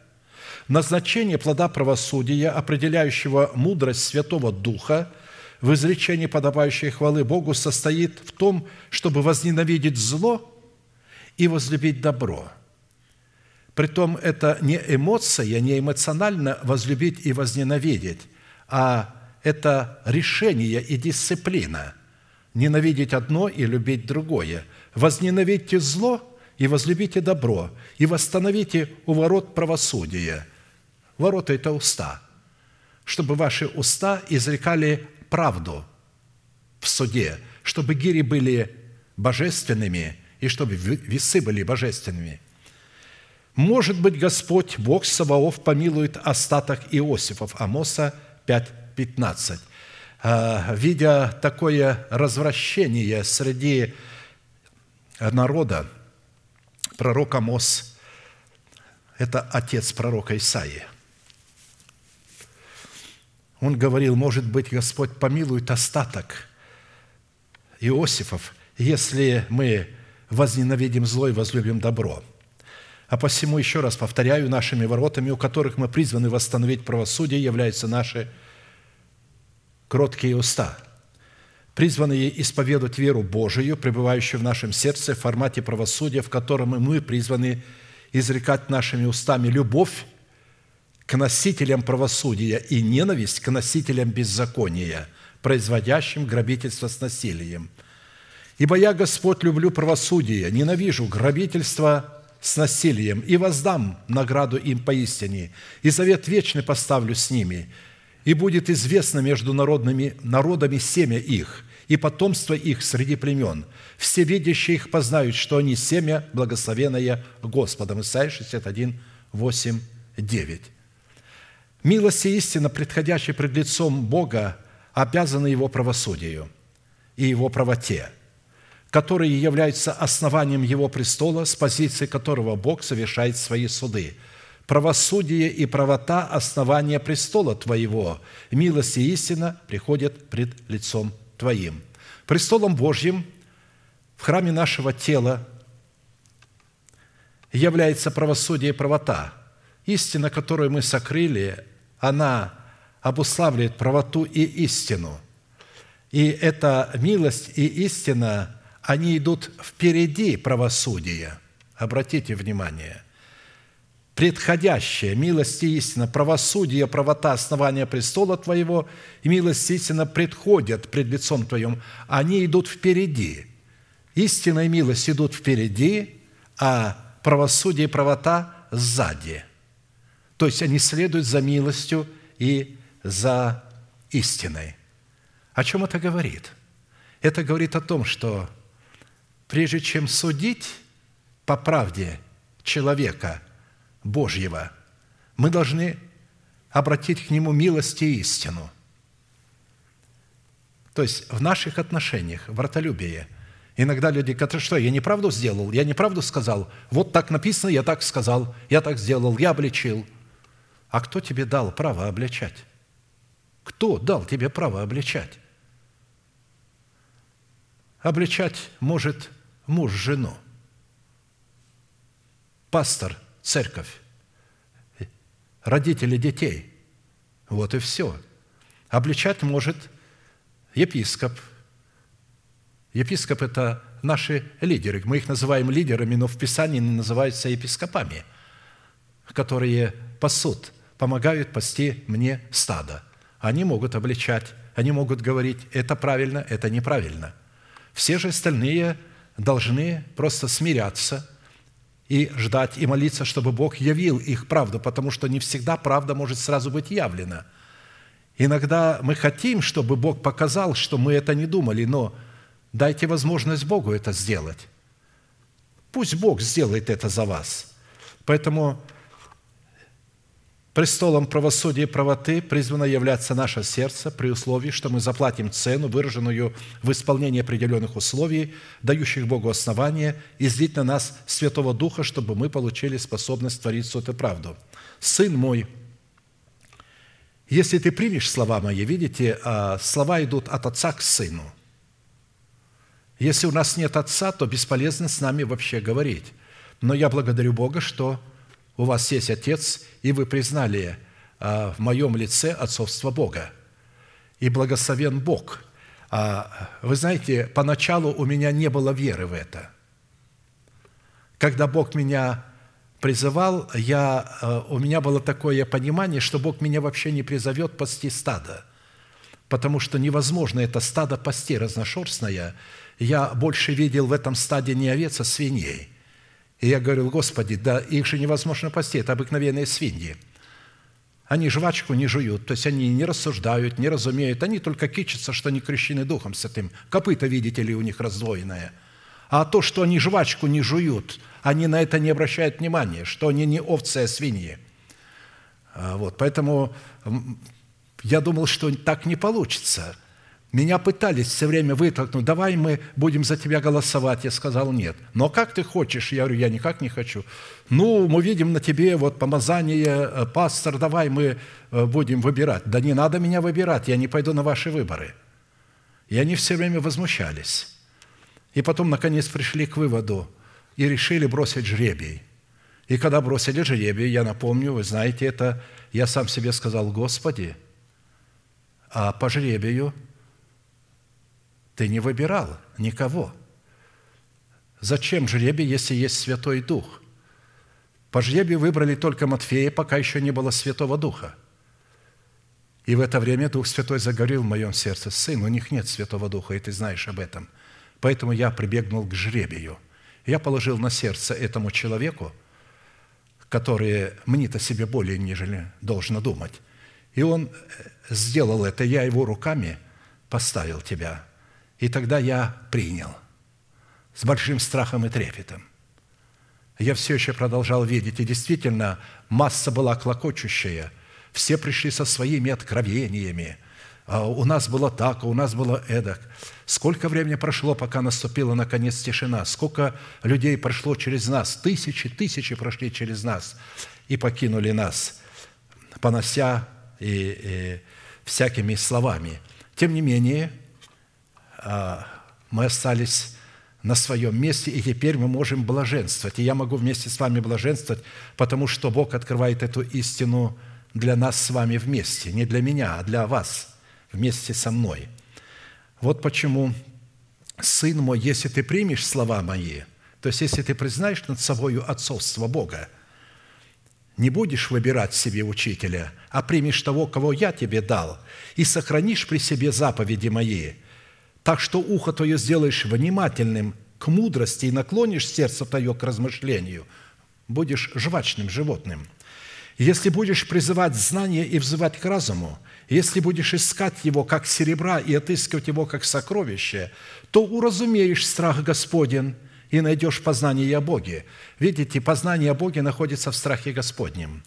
Назначение плода правосудия, определяющего мудрость Святого Духа, в изречении подобающей хвалы Богу состоит в том, чтобы возненавидеть зло и возлюбить добро. Притом это не эмоция, не эмоционально возлюбить и возненавидеть, а это решение и дисциплина – ненавидеть одно и любить другое. Возненавидьте зло и возлюбите добро, и восстановите у ворот правосудия. Ворота – это уста. Чтобы ваши уста изрекали правду в суде, чтобы гири были божественными, и чтобы весы были божественными. Может быть, Господь, Бог Саваоф, помилует остаток Иосифов. Амоса 5, 15. А, видя такое развращение среди народа, пророк Амос – это отец пророка Исаии. Он говорил, может быть, Господь помилует остаток Иосифов, если мы возненавидим зло и возлюбим добро. А посему, еще раз повторяю, нашими воротами, у которых мы призваны восстановить правосудие, являются наши – кроткие уста, призванные исповедовать веру Божию, пребывающую в нашем сердце в формате правосудия, в котором мы призваны изрекать нашими устами любовь к носителям правосудия и ненависть к носителям беззакония, производящим грабительство с насилием. Ибо я, Господь, люблю правосудие, ненавижу грабительство с насилием и воздам награду им поистине, и завет вечный поставлю с ними – и будет известно между народными, народами семя их и потомство их среди племен. Все видящие их познают, что они семя, благословенное Господом». Исайя 61, 8, 9. Милость и истина, предходящие пред лицом Бога, обязаны Его правосудию и Его правоте, которые являются основанием Его престола, с позиции которого Бог совершает свои суды – правосудие и правота – основания престола Твоего. Милость и истина приходят пред лицом Твоим. Престолом Божьим в храме нашего тела является правосудие и правота. Истина, которую мы сокрыли, она обуславливает правоту и истину. И эта милость и истина, они идут впереди правосудия. Обратите внимание. Предходящая милость истина, правосудие, правота, основания престола Твоего и милость истина предходят пред лицом Твоим. Они идут впереди. Истина и милость идут впереди, а правосудие и правота сзади. То есть они следуют за милостью и за истиной. О чем это говорит? Это говорит о том, что прежде чем судить по правде человека Божьего, мы должны обратить к нему милость и истину. То есть в наших отношениях, в вратолюбии, иногда люди говорят, что я неправду сделал, я неправду сказал, вот так написано, я так сказал, я так сделал, я обличил. А кто тебе дал право обличать? Кто дал тебе право обличать? Обличать может муж жену, пастор, церковь, родители детей. Вот и все. Обличать может епископ. Епископ – это наши лидеры. Мы их называем лидерами, но в Писании они называются епископами, которые пасут, помогают пасти мне стадо – они могут обличать, они могут говорить, это правильно, это неправильно. Все же остальные должны просто смиряться и ждать, и молиться, чтобы Бог явил их правду, потому что не всегда правда может сразу быть явлена. Иногда мы хотим, чтобы Бог показал, что мы это не думали, но дайте возможность Богу это сделать. Пусть Бог сделает это за вас. Поэтому Престолом правосудия и правоты призвано являться наше сердце при условии, что мы заплатим цену, выраженную в исполнении определенных условий, дающих Богу основания, и злить на нас Святого Духа, чтобы мы получили способность творить суд и правду. «Сын мой, если ты примешь слова мои, видите, а, слова идут от отца к сыну. Если у нас нет отца, то бесполезно с нами вообще говорить. Но я благодарю Бога, что у вас есть Отец, и вы признали а, в моем лице отцовство Бога. И благословен Бог. А, вы знаете, поначалу у меня не было веры в это. Когда Бог меня призывал, я, а, у меня было такое понимание, что Бог меня вообще не призовет пасти стадо, потому что невозможно это стадо пасти разношерстное. Я больше видел в этом стаде не овец, а свиней – и я говорил, Господи, да их же невозможно пасти, это обыкновенные свиньи. Они жвачку не жуют, то есть они не рассуждают, не разумеют, они только кичатся, что они крещены Духом Святым. Копыта, видите ли, у них раздвоенное. А то, что они жвачку не жуют, они на это не обращают внимания, что они не овцы, а свиньи. А, вот, поэтому я думал, что так не получится – меня пытались все время вытолкнуть, давай мы будем за тебя голосовать. Я сказал, нет. Но как ты хочешь? Я говорю, я никак не хочу. Ну, мы видим на тебе вот помазание, э, пастор, давай мы э, будем выбирать. Да не надо меня выбирать, я не пойду на ваши выборы. И они все время возмущались. И потом, наконец, пришли к выводу и решили бросить жребий. И когда бросили жребий, я напомню, вы знаете это, я сам себе сказал, Господи, а по жребию – ты не выбирал никого. Зачем жребий, если есть Святой Дух? По жребию выбрали только Матфея, пока еще не было Святого Духа. И в это время Дух Святой заговорил в моем сердце, «Сын, у них нет Святого Духа, и ты знаешь об этом». Поэтому я прибегнул к жребию. Я положил на сердце этому человеку, который мне-то себе более, нежели должно думать. И он сделал это, я его руками поставил тебя – и тогда я принял с большим страхом и трепетом. Я все еще продолжал видеть, и действительно, масса была клокочущая. Все пришли со своими откровениями. А у нас было так, а у нас было эдак. Сколько времени прошло, пока наступила, наконец, тишина? Сколько людей прошло через нас? Тысячи, тысячи прошли через нас и покинули нас, понося и, и всякими словами. Тем не менее, мы остались на своем месте, и теперь мы можем блаженствовать. И я могу вместе с вами блаженствовать, потому что Бог открывает эту истину для нас с вами вместе. Не для меня, а для вас, вместе со мной. Вот почему, Сын мой, если ты примешь слова мои, то есть если ты признаешь над собою отцовство Бога, не будешь выбирать себе учителя, а примешь того, кого я тебе дал, и сохранишь при себе заповеди мои – так что ухо твое сделаешь внимательным к мудрости и наклонишь сердце твое к размышлению, будешь жвачным животным. Если будешь призывать знание и взывать к разуму, если будешь искать его как серебра и отыскивать его как сокровище, то уразумеешь страх Господен и найдешь познание о Боге. Видите, познание о Боге находится в страхе Господнем.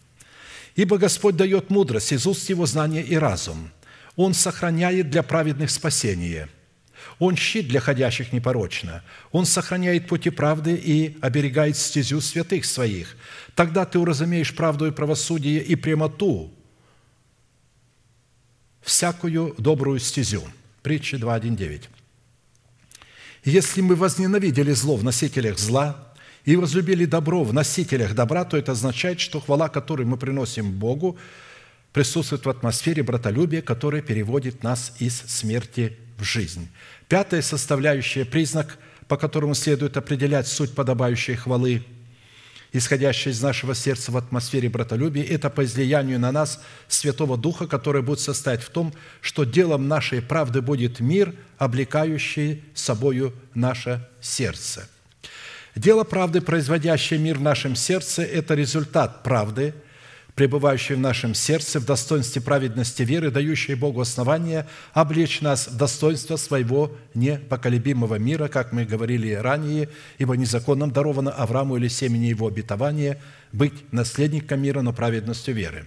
Ибо Господь дает мудрость, из уст его знание и разум. Он сохраняет для праведных спасение – он щит для ходящих непорочно. Он сохраняет пути правды и оберегает стезю святых своих. Тогда ты уразумеешь правду и правосудие и прямоту, всякую добрую стезю. Притча 2.1.9. Если мы возненавидели зло в носителях зла и возлюбили добро в носителях добра, то это означает, что хвала, которую мы приносим Богу, присутствует в атмосфере братолюбия, которая переводит нас из смерти в жизнь. Пятая составляющая, признак, по которому следует определять суть подобающей хвалы, исходящей из нашего сердца в атмосфере братолюбия, это по излиянию на нас Святого Духа, который будет состоять в том, что делом нашей правды будет мир, облекающий собою наше сердце. Дело правды, производящее мир в нашем сердце, это результат правды – пребывающий в нашем сердце в достоинстве праведности веры, дающей Богу основания облечь нас в достоинство своего непоколебимого мира, как мы говорили ранее, ибо незаконным даровано Аврааму или семени его обетования быть наследником мира, но праведностью веры.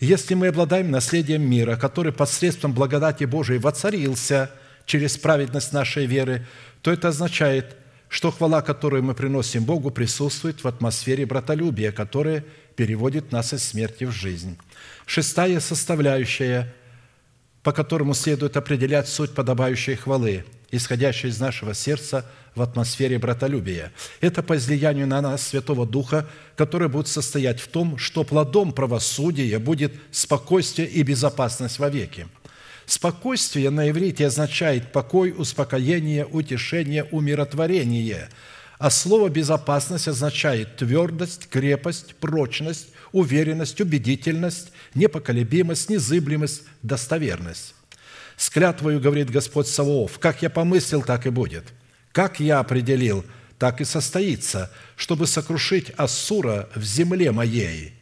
Если мы обладаем наследием мира, который посредством благодати Божией воцарился через праведность нашей веры, то это означает, что хвала, которую мы приносим Богу, присутствует в атмосфере братолюбия, которая – переводит нас из смерти в жизнь. Шестая составляющая, по которому следует определять суть подобающей хвалы, исходящей из нашего сердца в атмосфере братолюбия. Это по излиянию на нас Святого Духа, который будет состоять в том, что плодом правосудия будет спокойствие и безопасность вовеки. Спокойствие на иврите означает покой, успокоение, утешение, умиротворение – а слово «безопасность» означает твердость, крепость, прочность, уверенность, убедительность, непоколебимость, незыблемость, достоверность. «С клятвою, говорит Господь Саваоф, как я помыслил, так и будет. Как я определил, так и состоится, чтобы сокрушить Ассура в земле моей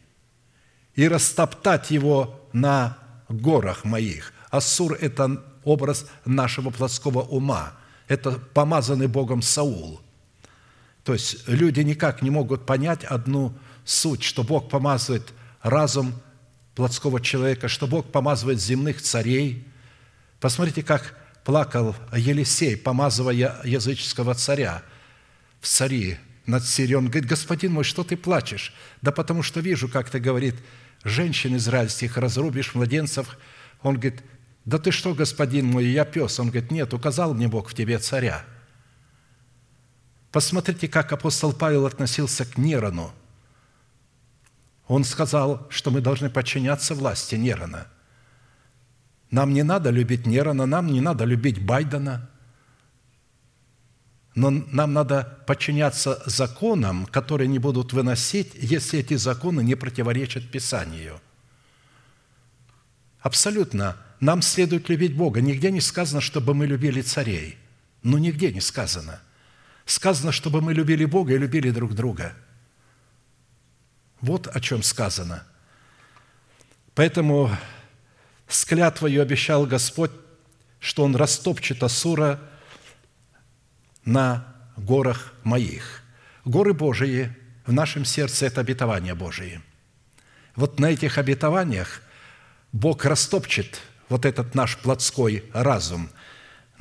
и растоптать его на горах моих». Ассур – это образ нашего плотского ума. Это помазанный Богом Саул – то есть люди никак не могут понять одну суть, что Бог помазывает разум плотского человека, что Бог помазывает земных царей. Посмотрите, как плакал Елисей, помазывая языческого царя в цари над Сирией. Он говорит, господин мой, что ты плачешь? Да потому что вижу, как ты, говорит, женщин израильских разрубишь, младенцев. Он говорит, да ты что, господин мой, я пес. Он говорит, нет, указал мне Бог в тебе царя – Посмотрите, как апостол Павел относился к Нерону. Он сказал, что мы должны подчиняться власти Нерона. Нам не надо любить Нерона, нам не надо любить Байдена, но нам надо подчиняться законам, которые не будут выносить, если эти законы не противоречат Писанию. Абсолютно. Нам следует любить Бога. Нигде не сказано, чтобы мы любили царей. Ну, нигде не сказано – Сказано, чтобы мы любили Бога и любили друг друга. Вот о чем сказано. Поэтому с клятвою обещал Господь, что Он растопчет Асура на горах моих. Горы Божии в нашем сердце – это обетование Божие. Вот на этих обетованиях Бог растопчет вот этот наш плотской разум –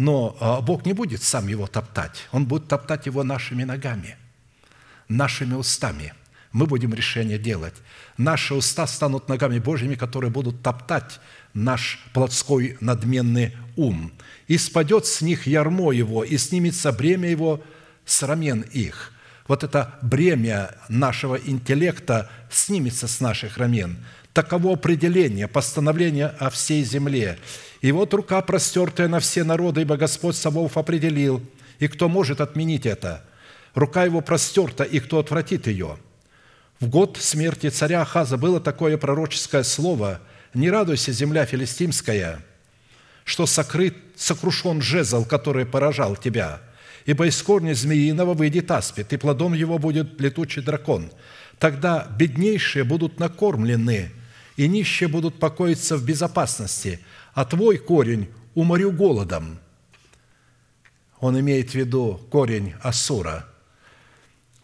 но а, Бог не будет сам его топтать. Он будет топтать его нашими ногами, нашими устами. Мы будем решение делать. Наши уста станут ногами Божьими, которые будут топтать наш плотской надменный ум. И спадет с них ярмо его, и снимется бремя его с рамен их. Вот это бремя нашего интеллекта снимется с наших рамен. Таково определение, постановление о всей земле. И вот рука, простертая на все народы, ибо Господь Савов определил. И кто может отменить это? Рука его простерта, и кто отвратит ее? В год смерти царя Ахаза было такое пророческое слово «Не радуйся, земля филистимская, что сокрыт, сокрушен жезл, который поражал тебя, ибо из корня змеиного выйдет аспид, и плодом его будет летучий дракон. Тогда беднейшие будут накормлены, и нищие будут покоиться в безопасности, а твой корень уморю голодом». Он имеет в виду корень Асура.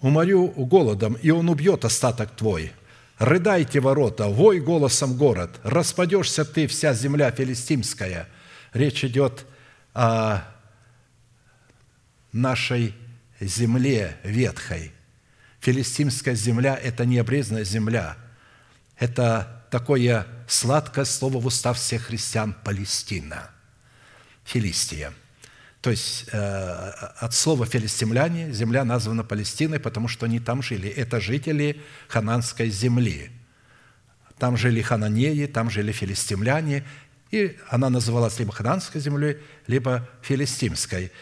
«Уморю голодом, и он убьет остаток твой. Рыдайте ворота, вой голосом город, распадешься ты, вся земля филистимская». Речь идет о нашей земле ветхой. Филистимская земля – это не обрезанная земля. Это такое сладкое слово в устах всех христиан – Палестина, Филистия. То есть э, от слова «филистимляне» земля названа Палестиной, потому что они там жили. Это жители хананской земли. Там жили хананеи, там жили филистимляне, и она называлась либо хананской землей, либо филистимской.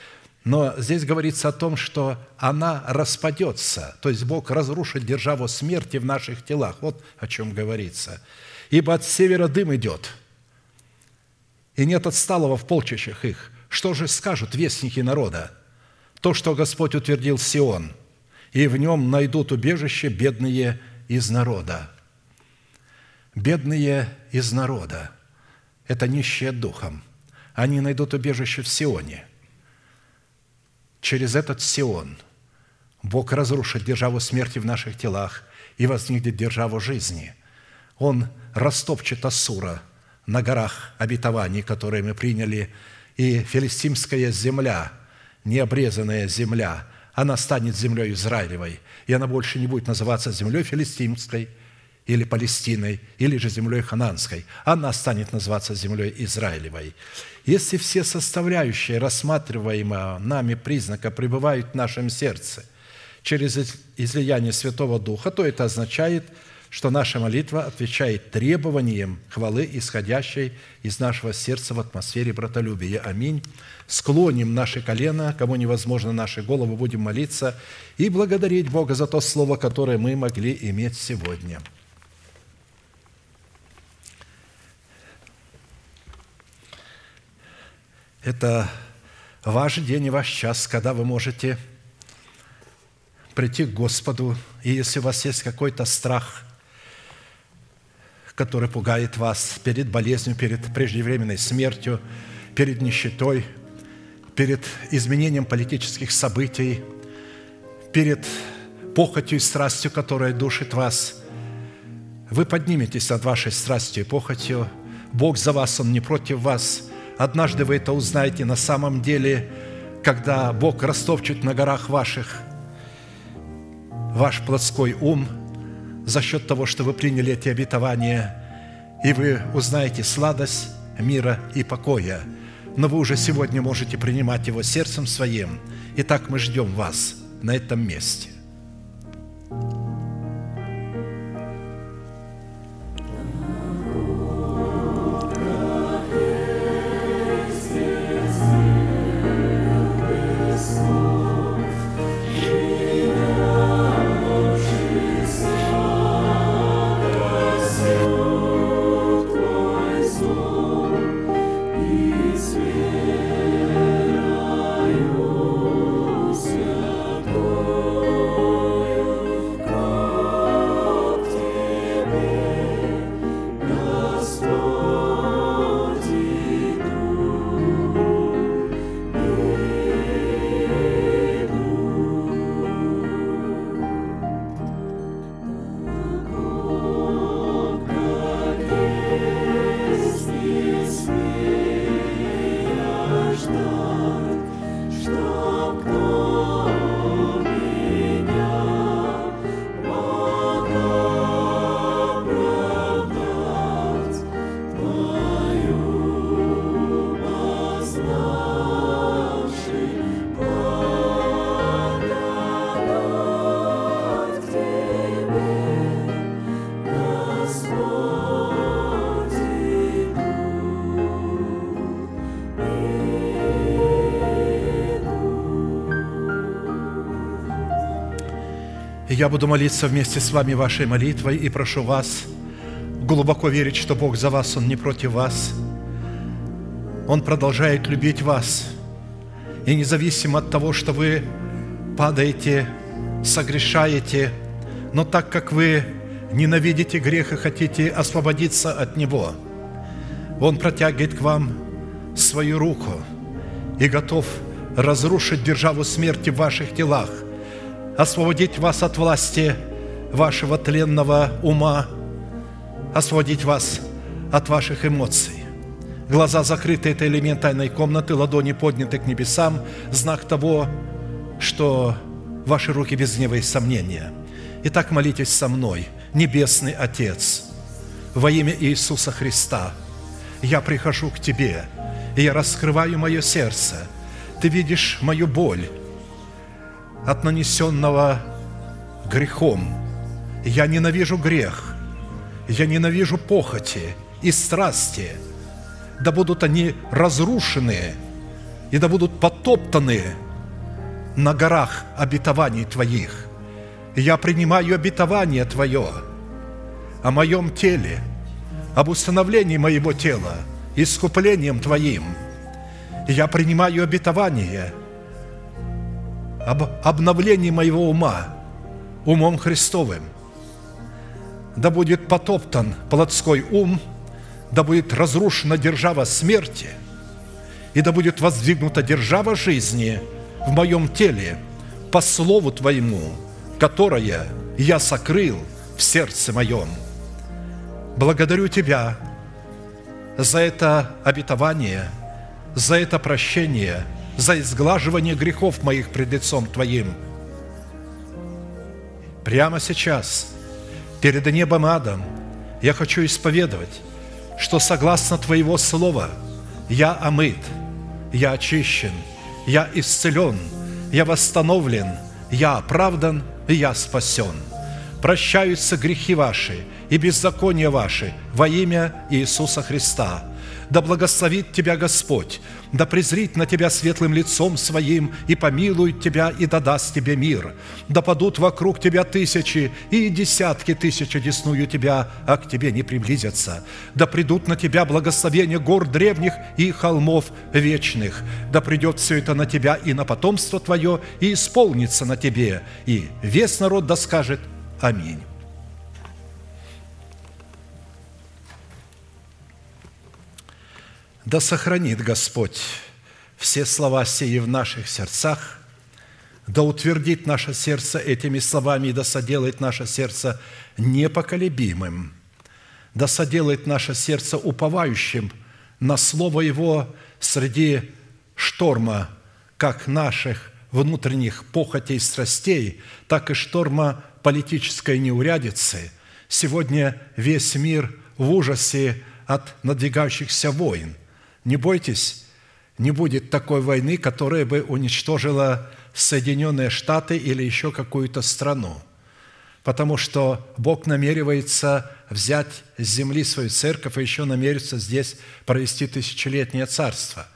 Но здесь говорится о том, что она распадется, то есть Бог разрушит державу смерти в наших телах. Вот о чем говорится. «Ибо от севера дым идет, и нет отсталого в полчищах их. Что же скажут вестники народа? То, что Господь утвердил Сион, и в нем найдут убежище бедные из народа». Бедные из народа – это нищие духом. Они найдут убежище в Сионе – через этот Сион Бог разрушит державу смерти в наших телах и возникнет державу жизни. Он растопчет Ассура на горах обетований, которые мы приняли, и филистимская земля, необрезанная земля, она станет землей Израилевой, и она больше не будет называться землей филистимской – или Палестиной, или же землей Хананской. Она станет называться землей Израилевой. Если все составляющие рассматриваемого нами признака пребывают в нашем сердце через излияние Святого Духа, то это означает, что наша молитва отвечает требованиям хвалы, исходящей из нашего сердца в атмосфере братолюбия. Аминь. Склоним наши колено, кому невозможно наши головы, будем молиться и благодарить Бога за то слово, которое мы могли иметь сегодня. Это ваш день и ваш час, когда вы можете прийти к Господу, и если у вас есть какой-то страх, который пугает вас перед болезнью, перед преждевременной смертью, перед нищетой, перед изменением политических событий, перед похотью и страстью, которая душит вас, вы подниметесь над вашей страстью и похотью. Бог за вас, Он не против вас – Однажды вы это узнаете на самом деле, когда Бог растопчет на горах ваших ваш плотской ум за счет того, что вы приняли эти обетования, и вы узнаете сладость мира и покоя. Но вы уже сегодня можете принимать его сердцем своим. Итак, мы ждем вас на этом месте. Я буду молиться вместе с вами вашей молитвой и прошу вас глубоко верить, что Бог за вас, Он не против вас. Он продолжает любить вас. И независимо от того, что вы падаете, согрешаете, но так как вы ненавидите грех и хотите освободиться от него, Он протягивает к вам свою руку и готов разрушить державу смерти в ваших телах, освободить вас от власти вашего тленного ума, освободить вас от ваших эмоций. Глаза закрыты – это элемент тайной комнаты, ладони подняты к небесам, знак того, что ваши руки без гнева и сомнения. Итак, молитесь со мной, Небесный Отец, во имя Иисуса Христа, я прихожу к Тебе, и я раскрываю мое сердце. Ты видишь мою боль от нанесенного грехом. Я ненавижу грех, я ненавижу похоти и страсти. Да будут они разрушены и да будут потоптаны на горах обетований Твоих. Я принимаю обетование Твое о моем теле, об установлении моего тела, искуплением Твоим. Я принимаю обетование об обновлении моего ума, умом Христовым. Да будет потоптан плотской ум, да будет разрушена держава смерти, и да будет воздвигнута держава жизни – в моем теле по слову Твоему, которое я сокрыл в сердце моем. Благодарю Тебя за это обетование, за это прощение, за изглаживание грехов моих пред лицом Твоим. Прямо сейчас, перед небом адом, я хочу исповедовать, что согласно Твоего Слова я омыт, я очищен – я исцелен, я восстановлен, я оправдан, и я спасен. Прощаются грехи ваши и беззакония ваши во имя Иисуса Христа. Да благословит тебя Господь, да презрит на тебя светлым лицом своим и помилует тебя и да даст тебе мир. Да падут вокруг тебя тысячи и десятки тысяч одесную тебя, а к тебе не приблизятся. Да придут на тебя благословения гор древних и холмов вечных. Да придет все это на тебя и на потомство твое, и исполнится на тебе. И весь народ да скажет Аминь. Да сохранит Господь все слова сии в наших сердцах, да утвердит наше сердце этими словами да соделает наше сердце непоколебимым, да соделает наше сердце уповающим на Слово Его среди шторма как наших внутренних похотей страстей, так и шторма политической неурядицы. Сегодня весь мир в ужасе от надвигающихся войн – не бойтесь, не будет такой войны, которая бы уничтожила Соединенные Штаты или еще какую-то страну. Потому что Бог намеревается взять с земли свою церковь и еще намерится здесь провести тысячелетнее царство.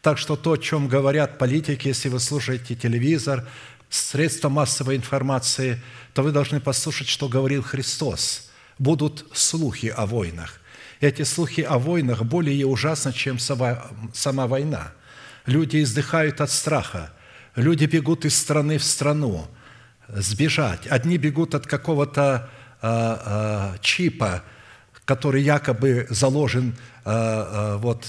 Так что то, о чем говорят политики, если вы слушаете телевизор, средства массовой информации, то вы должны послушать, что говорил Христос. Будут слухи о войнах. Эти слухи о войнах более ужасны, чем сама война. Люди издыхают от страха. Люди бегут из страны в страну, сбежать. Одни бегут от какого-то а, а, чипа, который якобы заложен а, а, вот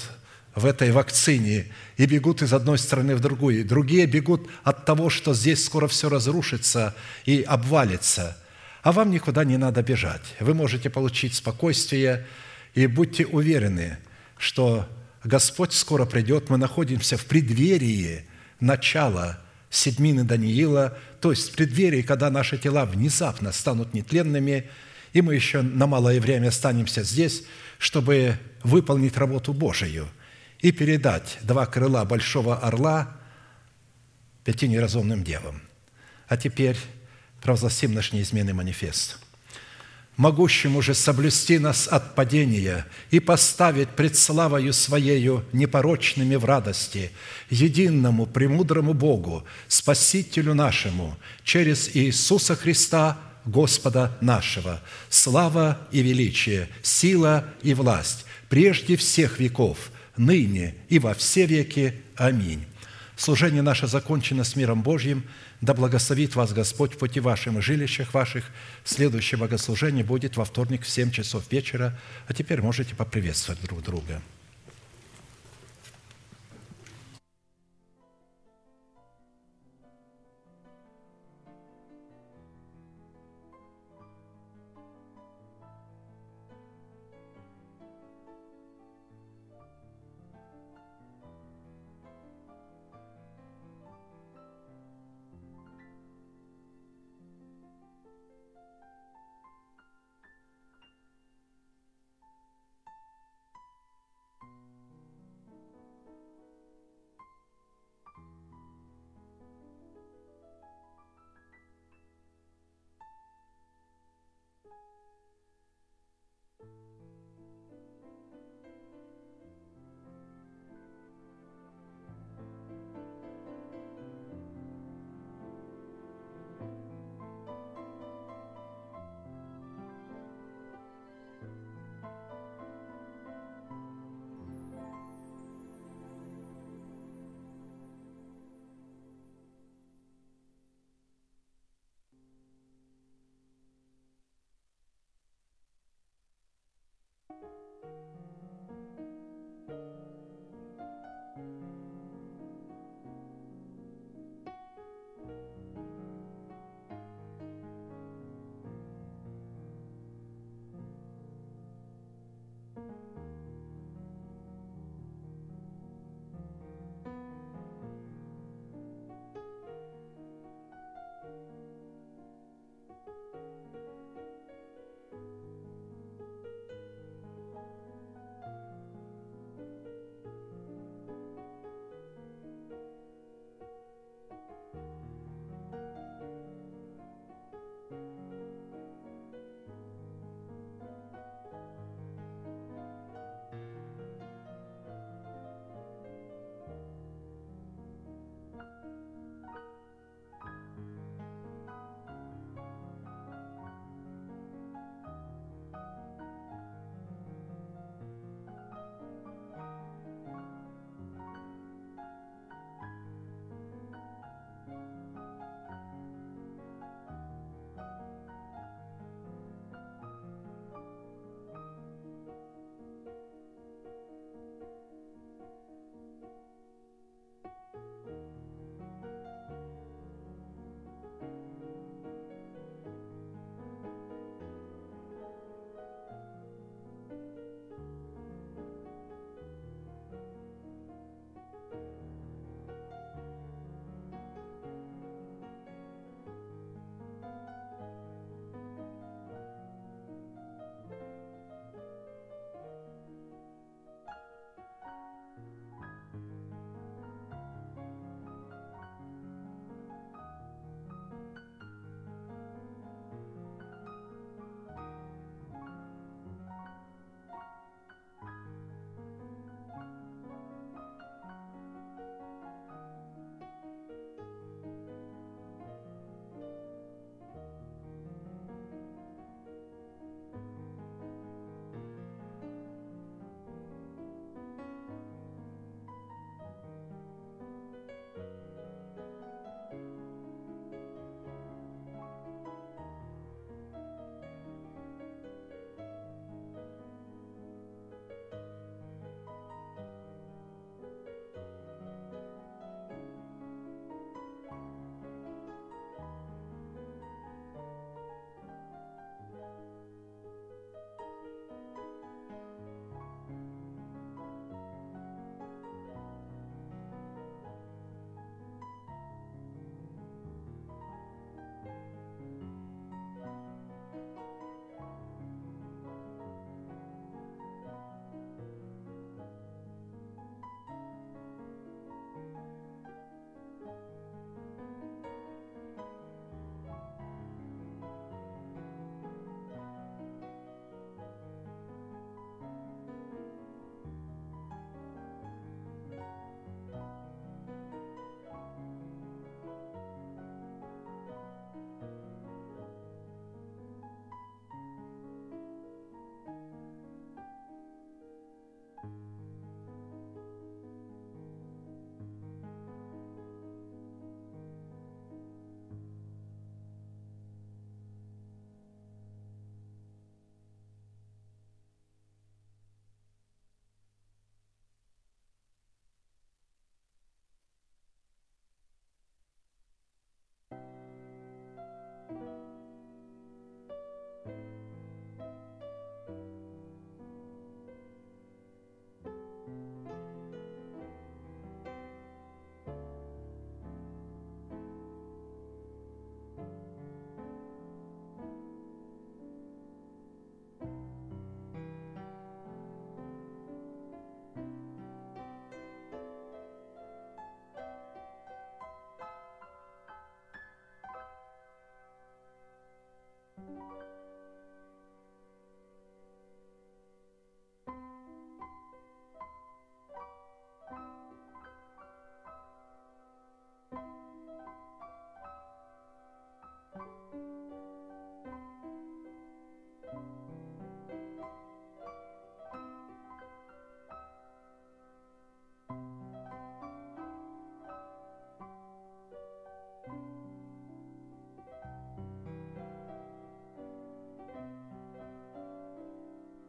в этой вакцине, и бегут из одной страны в другую. Другие бегут от того, что здесь скоро все разрушится и обвалится. А вам никуда не надо бежать. Вы можете получить спокойствие, и будьте уверены, что Господь скоро придет. Мы находимся в преддверии начала седьмины Даниила, то есть в преддверии, когда наши тела внезапно станут нетленными, и мы еще на малое время останемся здесь, чтобы выполнить работу Божию и передать два крыла большого орла пяти неразумным девам. А теперь провозгласим наш неизменный манифест – могущему же соблюсти нас от падения и поставить пред славою Своею непорочными в радости, единому, премудрому Богу, Спасителю нашему, через Иисуса Христа, Господа нашего, слава и величие, сила и власть, прежде всех веков, ныне и во все веки. Аминь. Служение наше закончено с миром Божьим. Да благословит вас Господь в пути вашим и жилищах ваших. Следующее богослужение будет во вторник в 7 часов вечера. А теперь можете поприветствовать друг друга.